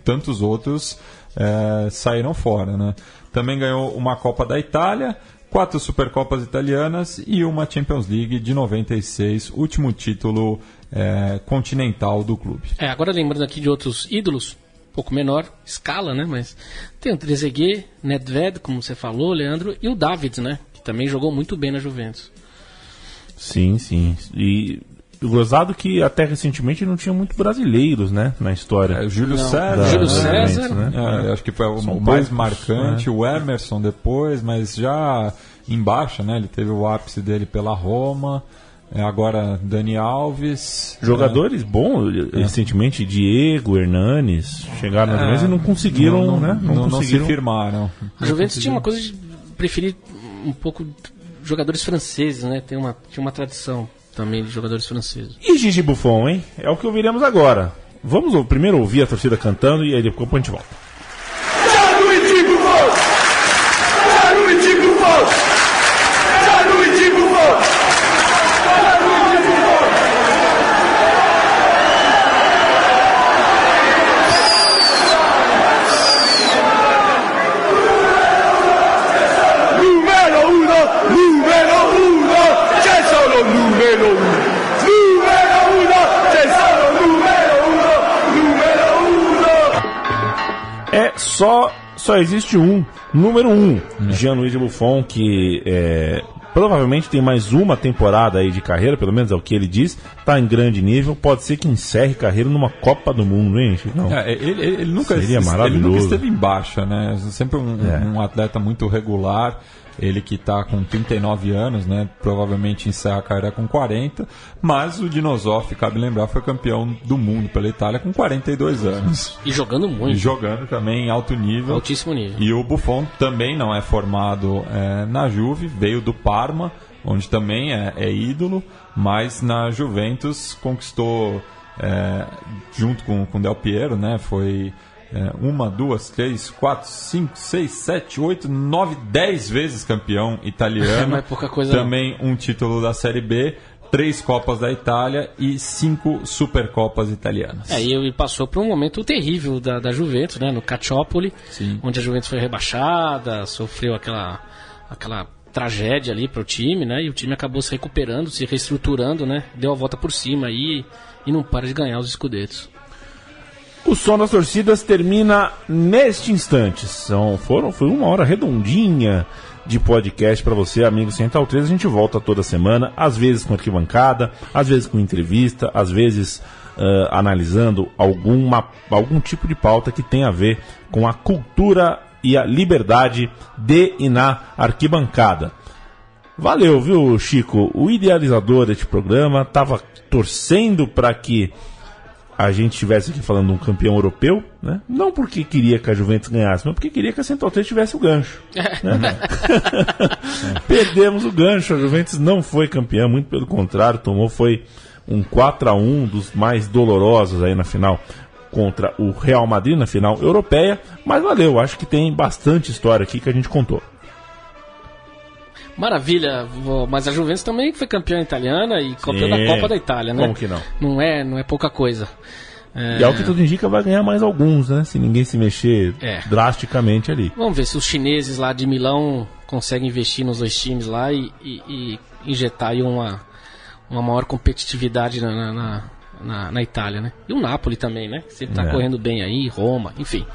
tantos outros eh, saíram fora, né? Também ganhou uma Copa da Itália, quatro Supercopas italianas e uma Champions League de 96, último título eh, continental do clube. É, agora lembrando aqui de outros ídolos, um pouco menor escala, né? Mas tem o Trezeguet, Nedved, como você falou, Leandro, e o Davids, né? Que também jogou muito bem na Juventus. Sim, sim. E gozado que até recentemente não tinha muito brasileiros, né, na história. É, o Júlio Não. César. Da- Júlio César, né? É, acho que foi o, mais poucos, marcante, o Emerson depois, mas já em baixa, né? Ele teve o ápice dele pela Roma. É, agora Dani Alves. Jogadores bons, recentemente, Diego, Hernanes, chegaram na Juventus e não conseguiram, não, né? Não, não conseguiram. se firmaram. A Juventus tinha uma coisa de preferir um pouco jogadores franceses, né? Tem uma, tinha uma tradição também de jogadores franceses. E Gigi Buffon, hein? É o que ouviremos agora. Vamos primeiro ouvir a torcida cantando e aí depois a gente volta. Só só existe um, número um, Gianluigi Buffon, que é, provavelmente tem mais uma temporada aí de carreira, pelo menos é o que ele diz, tá em grande nível, pode ser que encerre carreira numa Copa do Mundo, hein? Não. É, ele, ele- ele nunca, Seria ele maravilhoso. nunca esteve em baixa, né? Sempre um, É. um atleta muito regular. Ele que está com 39 anos, né? Provavelmente encerra a carreira com 40. Mas o Dinosoff, cabe lembrar, foi campeão do mundo pela Itália com 42 anos. E jogando E muito, jogando também em alto nível. altíssimo nível. E o Buffon também não é formado é, na Juve, veio do Parma, onde também é, é ídolo, mas na Juventus conquistou, é, junto com o Del Piero, né, foi é, uma, duas, três, quatro, cinco, seis, sete, oito, nove, dez vezes campeão (laughs) italiano. É pouca coisa, não. Também um título da Série B, três Copas da Itália e cinco Supercopas italianas. É, e passou por um momento terrível da, da Juventus, né? No Calciopoli, Sim. onde a Juventus foi rebaixada, sofreu aquela, aquela tragédia ali pro time, né? E o time acabou se recuperando, se reestruturando, né? Deu a volta por cima aí e não para de ganhar os escudetos. O som das torcidas termina neste instante. São, foram, foi uma hora redondinha de podcast para você, amigo Central 3. A gente volta toda semana, às vezes com arquibancada, às vezes com entrevista, às vezes ah, analisando alguma, algum tipo de pauta que tem a ver com a cultura e a liberdade de e na arquibancada. Valeu, viu, Chico? O idealizador deste programa estava torcendo para que a gente estivesse aqui falando de um campeão europeu, né? Não porque queria que a Juventus ganhasse, mas porque queria que a Central 3 tivesse o gancho. né? (laughs) Perdemos o gancho, a Juventus não foi campeã, muito pelo contrário, tomou foi um 4 a 1 dos mais dolorosos aí na final contra o Real Madrid na final europeia, mas valeu, acho que tem bastante história aqui que a gente contou. Maravilha, mas a Juventus também foi campeã italiana e campeã da Sim. Copa da Itália, né? Como que não? Não é, não é pouca coisa. É, E ao que tudo indica vai ganhar mais alguns, né? Se ninguém se mexer É. drasticamente ali. Vamos ver se os chineses lá de Milão conseguem investir nos dois times lá e, e- e injetar aí uma, uma maior competitividade na, na, na- na- Itália, né? E o Napoli também, né? Sempre tá É. correndo bem aí, Roma, enfim.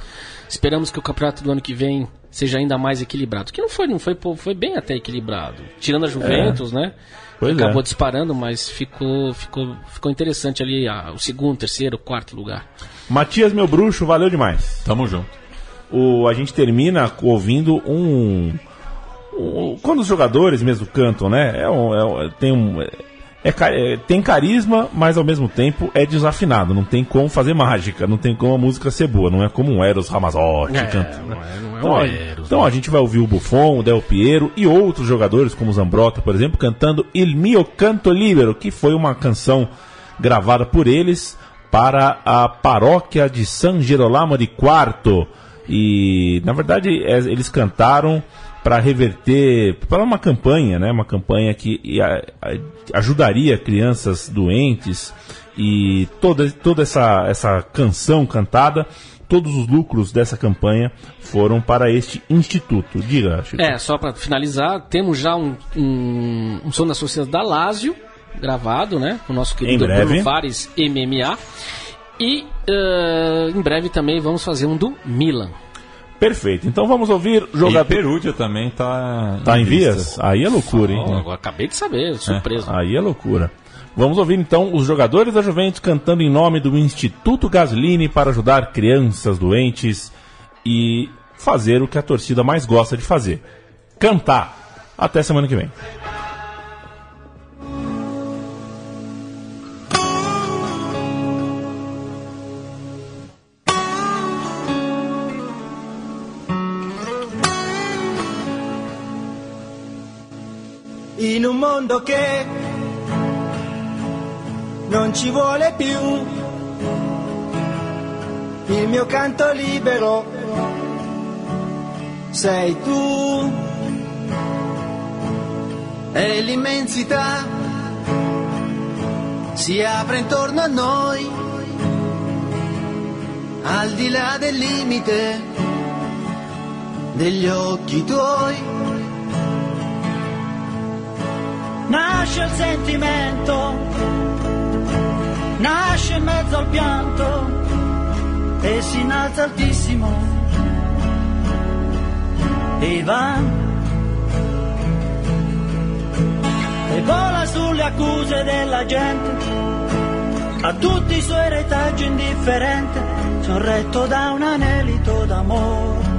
Esperamos que o campeonato do ano que vem seja ainda mais equilibrado. Que não foi, não foi, pô, foi bem até equilibrado. Tirando a Juventus, né? Pois Acabou é. disparando, mas ficou, ficou, ficou interessante ali ah, o segundo, terceiro, quarto lugar. Matias, meu bruxo, valeu demais. Tamo junto. O, a gente termina ouvindo um, um- Quando os jogadores mesmo cantam, né? É um, é tem um. É é- tem carisma, mas ao mesmo tempo é desafinado. Não tem como fazer mágica, não tem como a música ser boa. Não é como um Eros Ramazotti É, cantando. não é- não é Então, um a- Eros, então a gente vai ouvir o Buffon, o Del Piero e outros jogadores, como o Zambrota, por exemplo, cantando Il mio canto libero, que foi uma canção gravada por eles para a paróquia de San Gerolamo de Quarto. E, na verdade, é- eles cantaram para reverter, para uma campanha, né? Uma campanha que ajudaria crianças doentes e toda, toda essa, essa canção cantada, todos os lucros dessa campanha foram para este instituto. Diga, Chico. É, só para finalizar, temos já um, um, um som das sociedades da Lazio gravado, né? O nosso querido. Bruno Fares MMA. E eh, em breve também vamos fazer um do Milan. Perfeito. Então vamos ouvir E jogador. Perúdia também tá, Tá em vias? Aí é loucura, hein? Agora acabei de saber, surpresa. Aí é loucura. Vamos ouvir então os jogadores da Juventus cantando em nome do Instituto Gaslini para ajudar crianças doentes e fazer o que a torcida mais gosta de fazer: cantar. Até semana que vem. In un mondo che non ci vuole più. Il mio canto libero sei tu. E l'immensità si apre intorno a noi al di là del limite degli occhi tuoi Nasce il sentimento, nasce in mezzo al pianto e si innalza altissimo e va. E vola sulle accuse della gente a tutti i suoi retaggi indifferente sorretto da un anelito d'amore.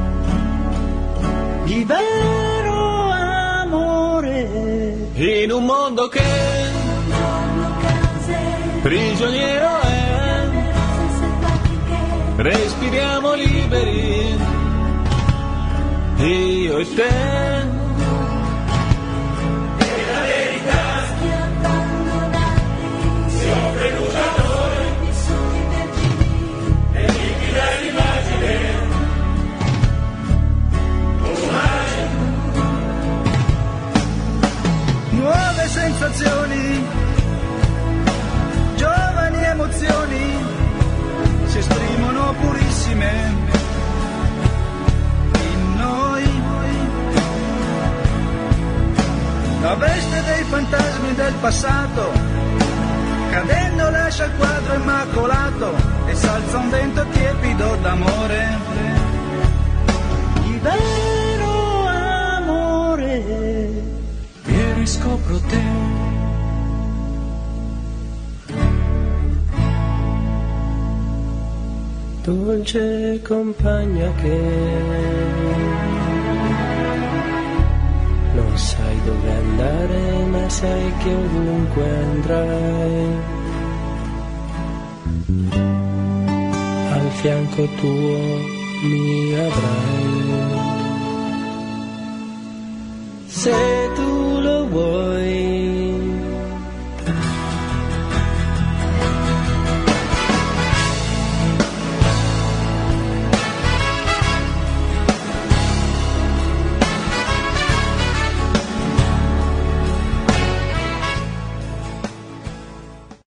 Di vero amore In un mondo che prigioniero è, respiriamo liberi, io e te. Sensazioni, giovani emozioni si esprimono purissime in noi. La veste dei fantasmi del passato, cadendo lascia il quadro immacolato e salza un vento tiepido d'amore. Di riscopro te. Dolce compagna che non sai dove andare, ma sai che ovunque andrai. Al fianco tuo mi avrai. Se tu boy.